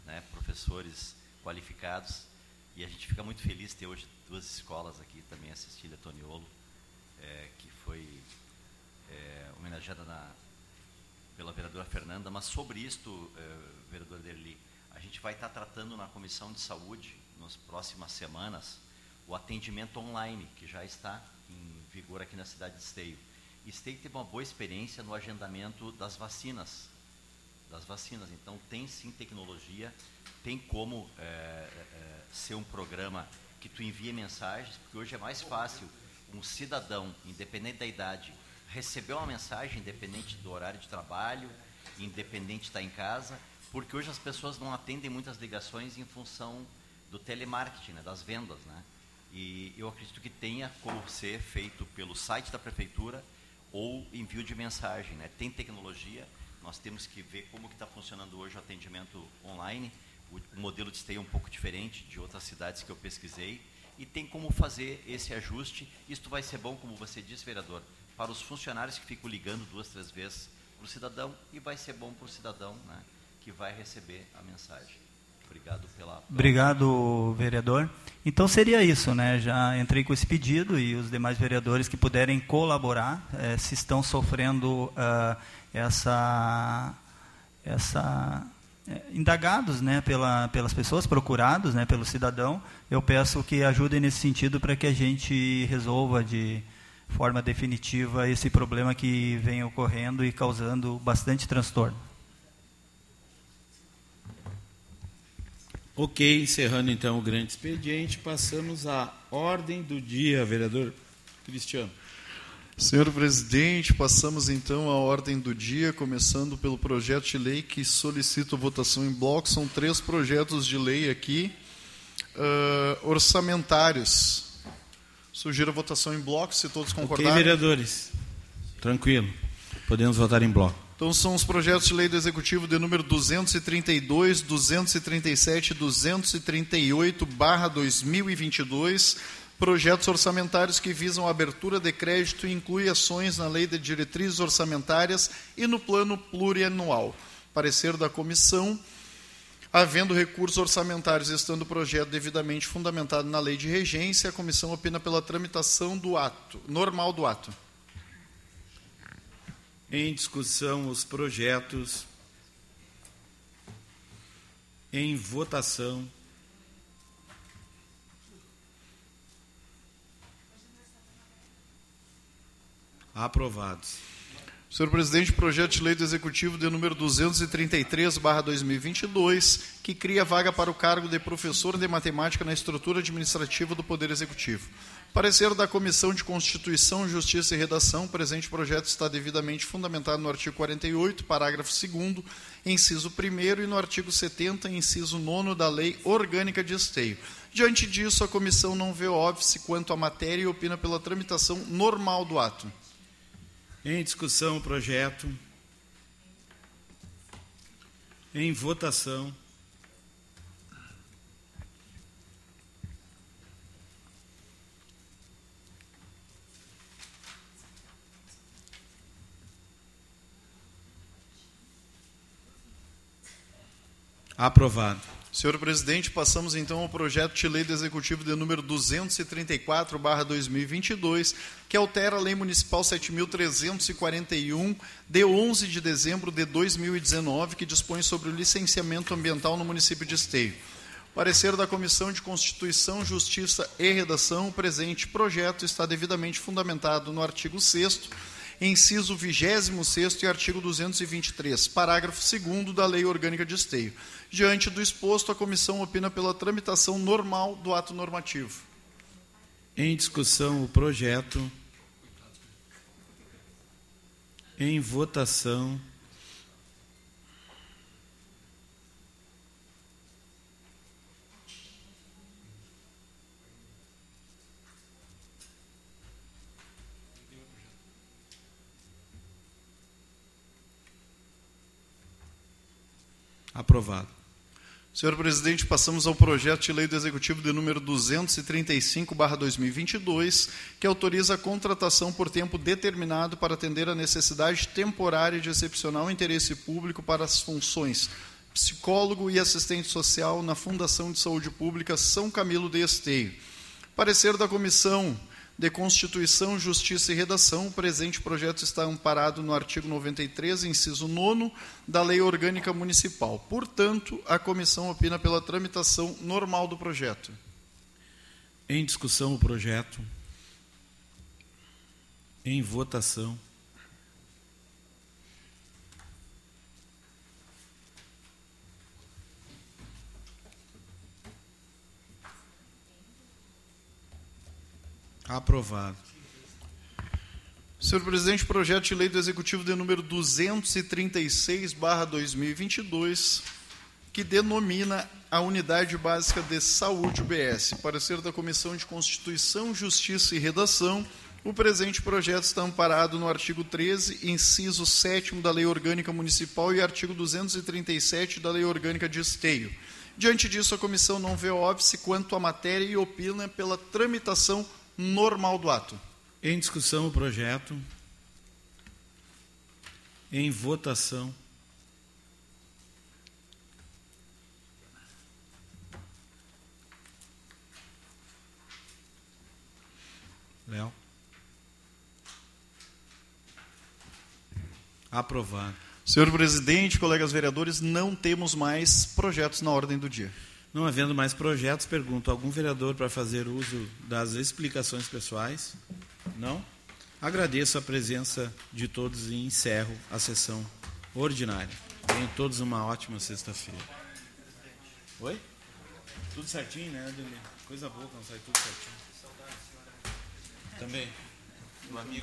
Speaker 11: né, professores qualificados. E a gente fica muito feliz de ter hoje duas escolas aqui, também a Cecília Toniolo, é, que foi é, homenageada na, pela vereadora Fernanda. Mas sobre isto, é, vereador Derli, a gente vai estar tratando na Comissão de Saúde, nas próximas semanas, o atendimento online, que já está em vigor aqui na cidade de Esteio. Esteio teve uma boa experiência no agendamento das vacinas das vacinas. Então, tem sim tecnologia, tem como é, é, ser um programa que tu envia mensagens, porque hoje é mais fácil um cidadão, independente da idade, receber uma mensagem, independente do horário de trabalho, independente de estar em casa, porque hoje as pessoas não atendem muitas ligações em função do telemarketing, né, das vendas, né? E eu acredito que tenha como ser feito pelo site da prefeitura ou envio de mensagem, né? Tem tecnologia, nós temos que ver como está funcionando hoje o atendimento online. O, o modelo de stay é um pouco diferente de outras cidades que eu pesquisei e tem como fazer esse ajuste. Isto vai ser bom, como você disse, vereador, para os funcionários que ficam ligando duas, três vezes para o cidadão e vai ser bom para o cidadão, né? Que vai receber a mensagem. Obrigado pela.
Speaker 9: Obrigado, vereador. Então seria isso, né? Já entrei com esse pedido e os demais vereadores que puderem colaborar, eh, se estão sofrendo uh, essa, essa eh, indagados, né, pela, pelas pessoas, procurados, né, pelo cidadão, eu peço que ajudem nesse sentido para que a gente resolva de forma definitiva esse problema que vem ocorrendo e causando bastante transtorno.
Speaker 1: Ok, encerrando então o grande expediente, passamos à ordem do dia, vereador Cristiano.
Speaker 2: Senhor presidente, passamos então à ordem do dia, começando pelo projeto de lei que solicita votação em bloco. São três projetos de lei aqui, uh, orçamentários. Sugiro a votação em bloco, se todos concordarem.
Speaker 1: Ok, vereadores. Tranquilo. Podemos votar em bloco.
Speaker 2: Então são os projetos de lei do Executivo de número 232, 237 e 238, barra 2022, projetos orçamentários que visam a abertura de crédito e inclui ações na Lei de Diretrizes Orçamentárias e no Plano Plurianual. Parecer da comissão, havendo recursos orçamentários estando o projeto devidamente fundamentado na Lei de Regência, a comissão opina pela tramitação do ato, normal do ato.
Speaker 1: Em discussão os projetos. Em votação. Aprovados.
Speaker 2: Senhor presidente, projeto de lei do Executivo de número 233/2022, que cria vaga para o cargo de professor de matemática na estrutura administrativa do Poder Executivo. Parecer da Comissão de Constituição, Justiça e Redação, o presente projeto está devidamente fundamentado no artigo 48, parágrafo 2 inciso 1 e no artigo 70, inciso 9 da Lei Orgânica de Esteio. Diante disso, a comissão não vê óbice quanto à matéria e opina pela tramitação normal do ato.
Speaker 1: Em discussão o projeto. Em votação. Aprovado.
Speaker 2: Senhor presidente, passamos então ao projeto de lei do Executivo de número 234/2022, que altera a Lei Municipal 7341 de 11 de dezembro de 2019, que dispõe sobre o licenciamento ambiental no município de Esteio. Parecer da Comissão de Constituição, Justiça e Redação, o presente projeto está devidamente fundamentado no artigo 6 inciso 26 e artigo 223, parágrafo 2 da Lei Orgânica de Esteio. Diante do exposto, a comissão opina pela tramitação normal do ato normativo.
Speaker 1: Em discussão o projeto. Em votação. Aprovado.
Speaker 2: Senhor presidente, passamos ao projeto de lei do Executivo de número 235/2022, que autoriza a contratação por tempo determinado para atender a necessidade temporária de excepcional interesse público para as funções psicólogo e assistente social na Fundação de Saúde Pública São Camilo de Esteio. Parecer da comissão de Constituição, Justiça e Redação, o presente projeto está amparado no artigo 93, inciso 9 da Lei Orgânica Municipal. Portanto, a comissão opina pela tramitação normal do projeto.
Speaker 1: Em discussão o projeto. Em votação. Aprovado.
Speaker 2: Senhor presidente, projeto de lei do Executivo de número 236/2022, que denomina a Unidade Básica de Saúde UBS. Parecer da Comissão de Constituição, Justiça e Redação. O presente projeto está amparado no artigo 13, inciso 7 da Lei Orgânica Municipal e artigo 237 da Lei Orgânica de Esteio. Diante disso, a comissão não vê óbice quanto à matéria e opina pela tramitação normal do ato.
Speaker 1: Em discussão o projeto. Em votação. Léo. Aprovado.
Speaker 2: Senhor presidente, colegas vereadores, não temos mais projetos na ordem do dia.
Speaker 1: Não havendo mais projetos, pergunto: algum vereador para fazer uso das explicações pessoais? Não? Agradeço a presença de todos e encerro a sessão ordinária. Tenham todos uma ótima sexta-feira. Oi? Tudo certinho, né, Ademir? Coisa boa quando sai tudo certinho. Também. Do amigo.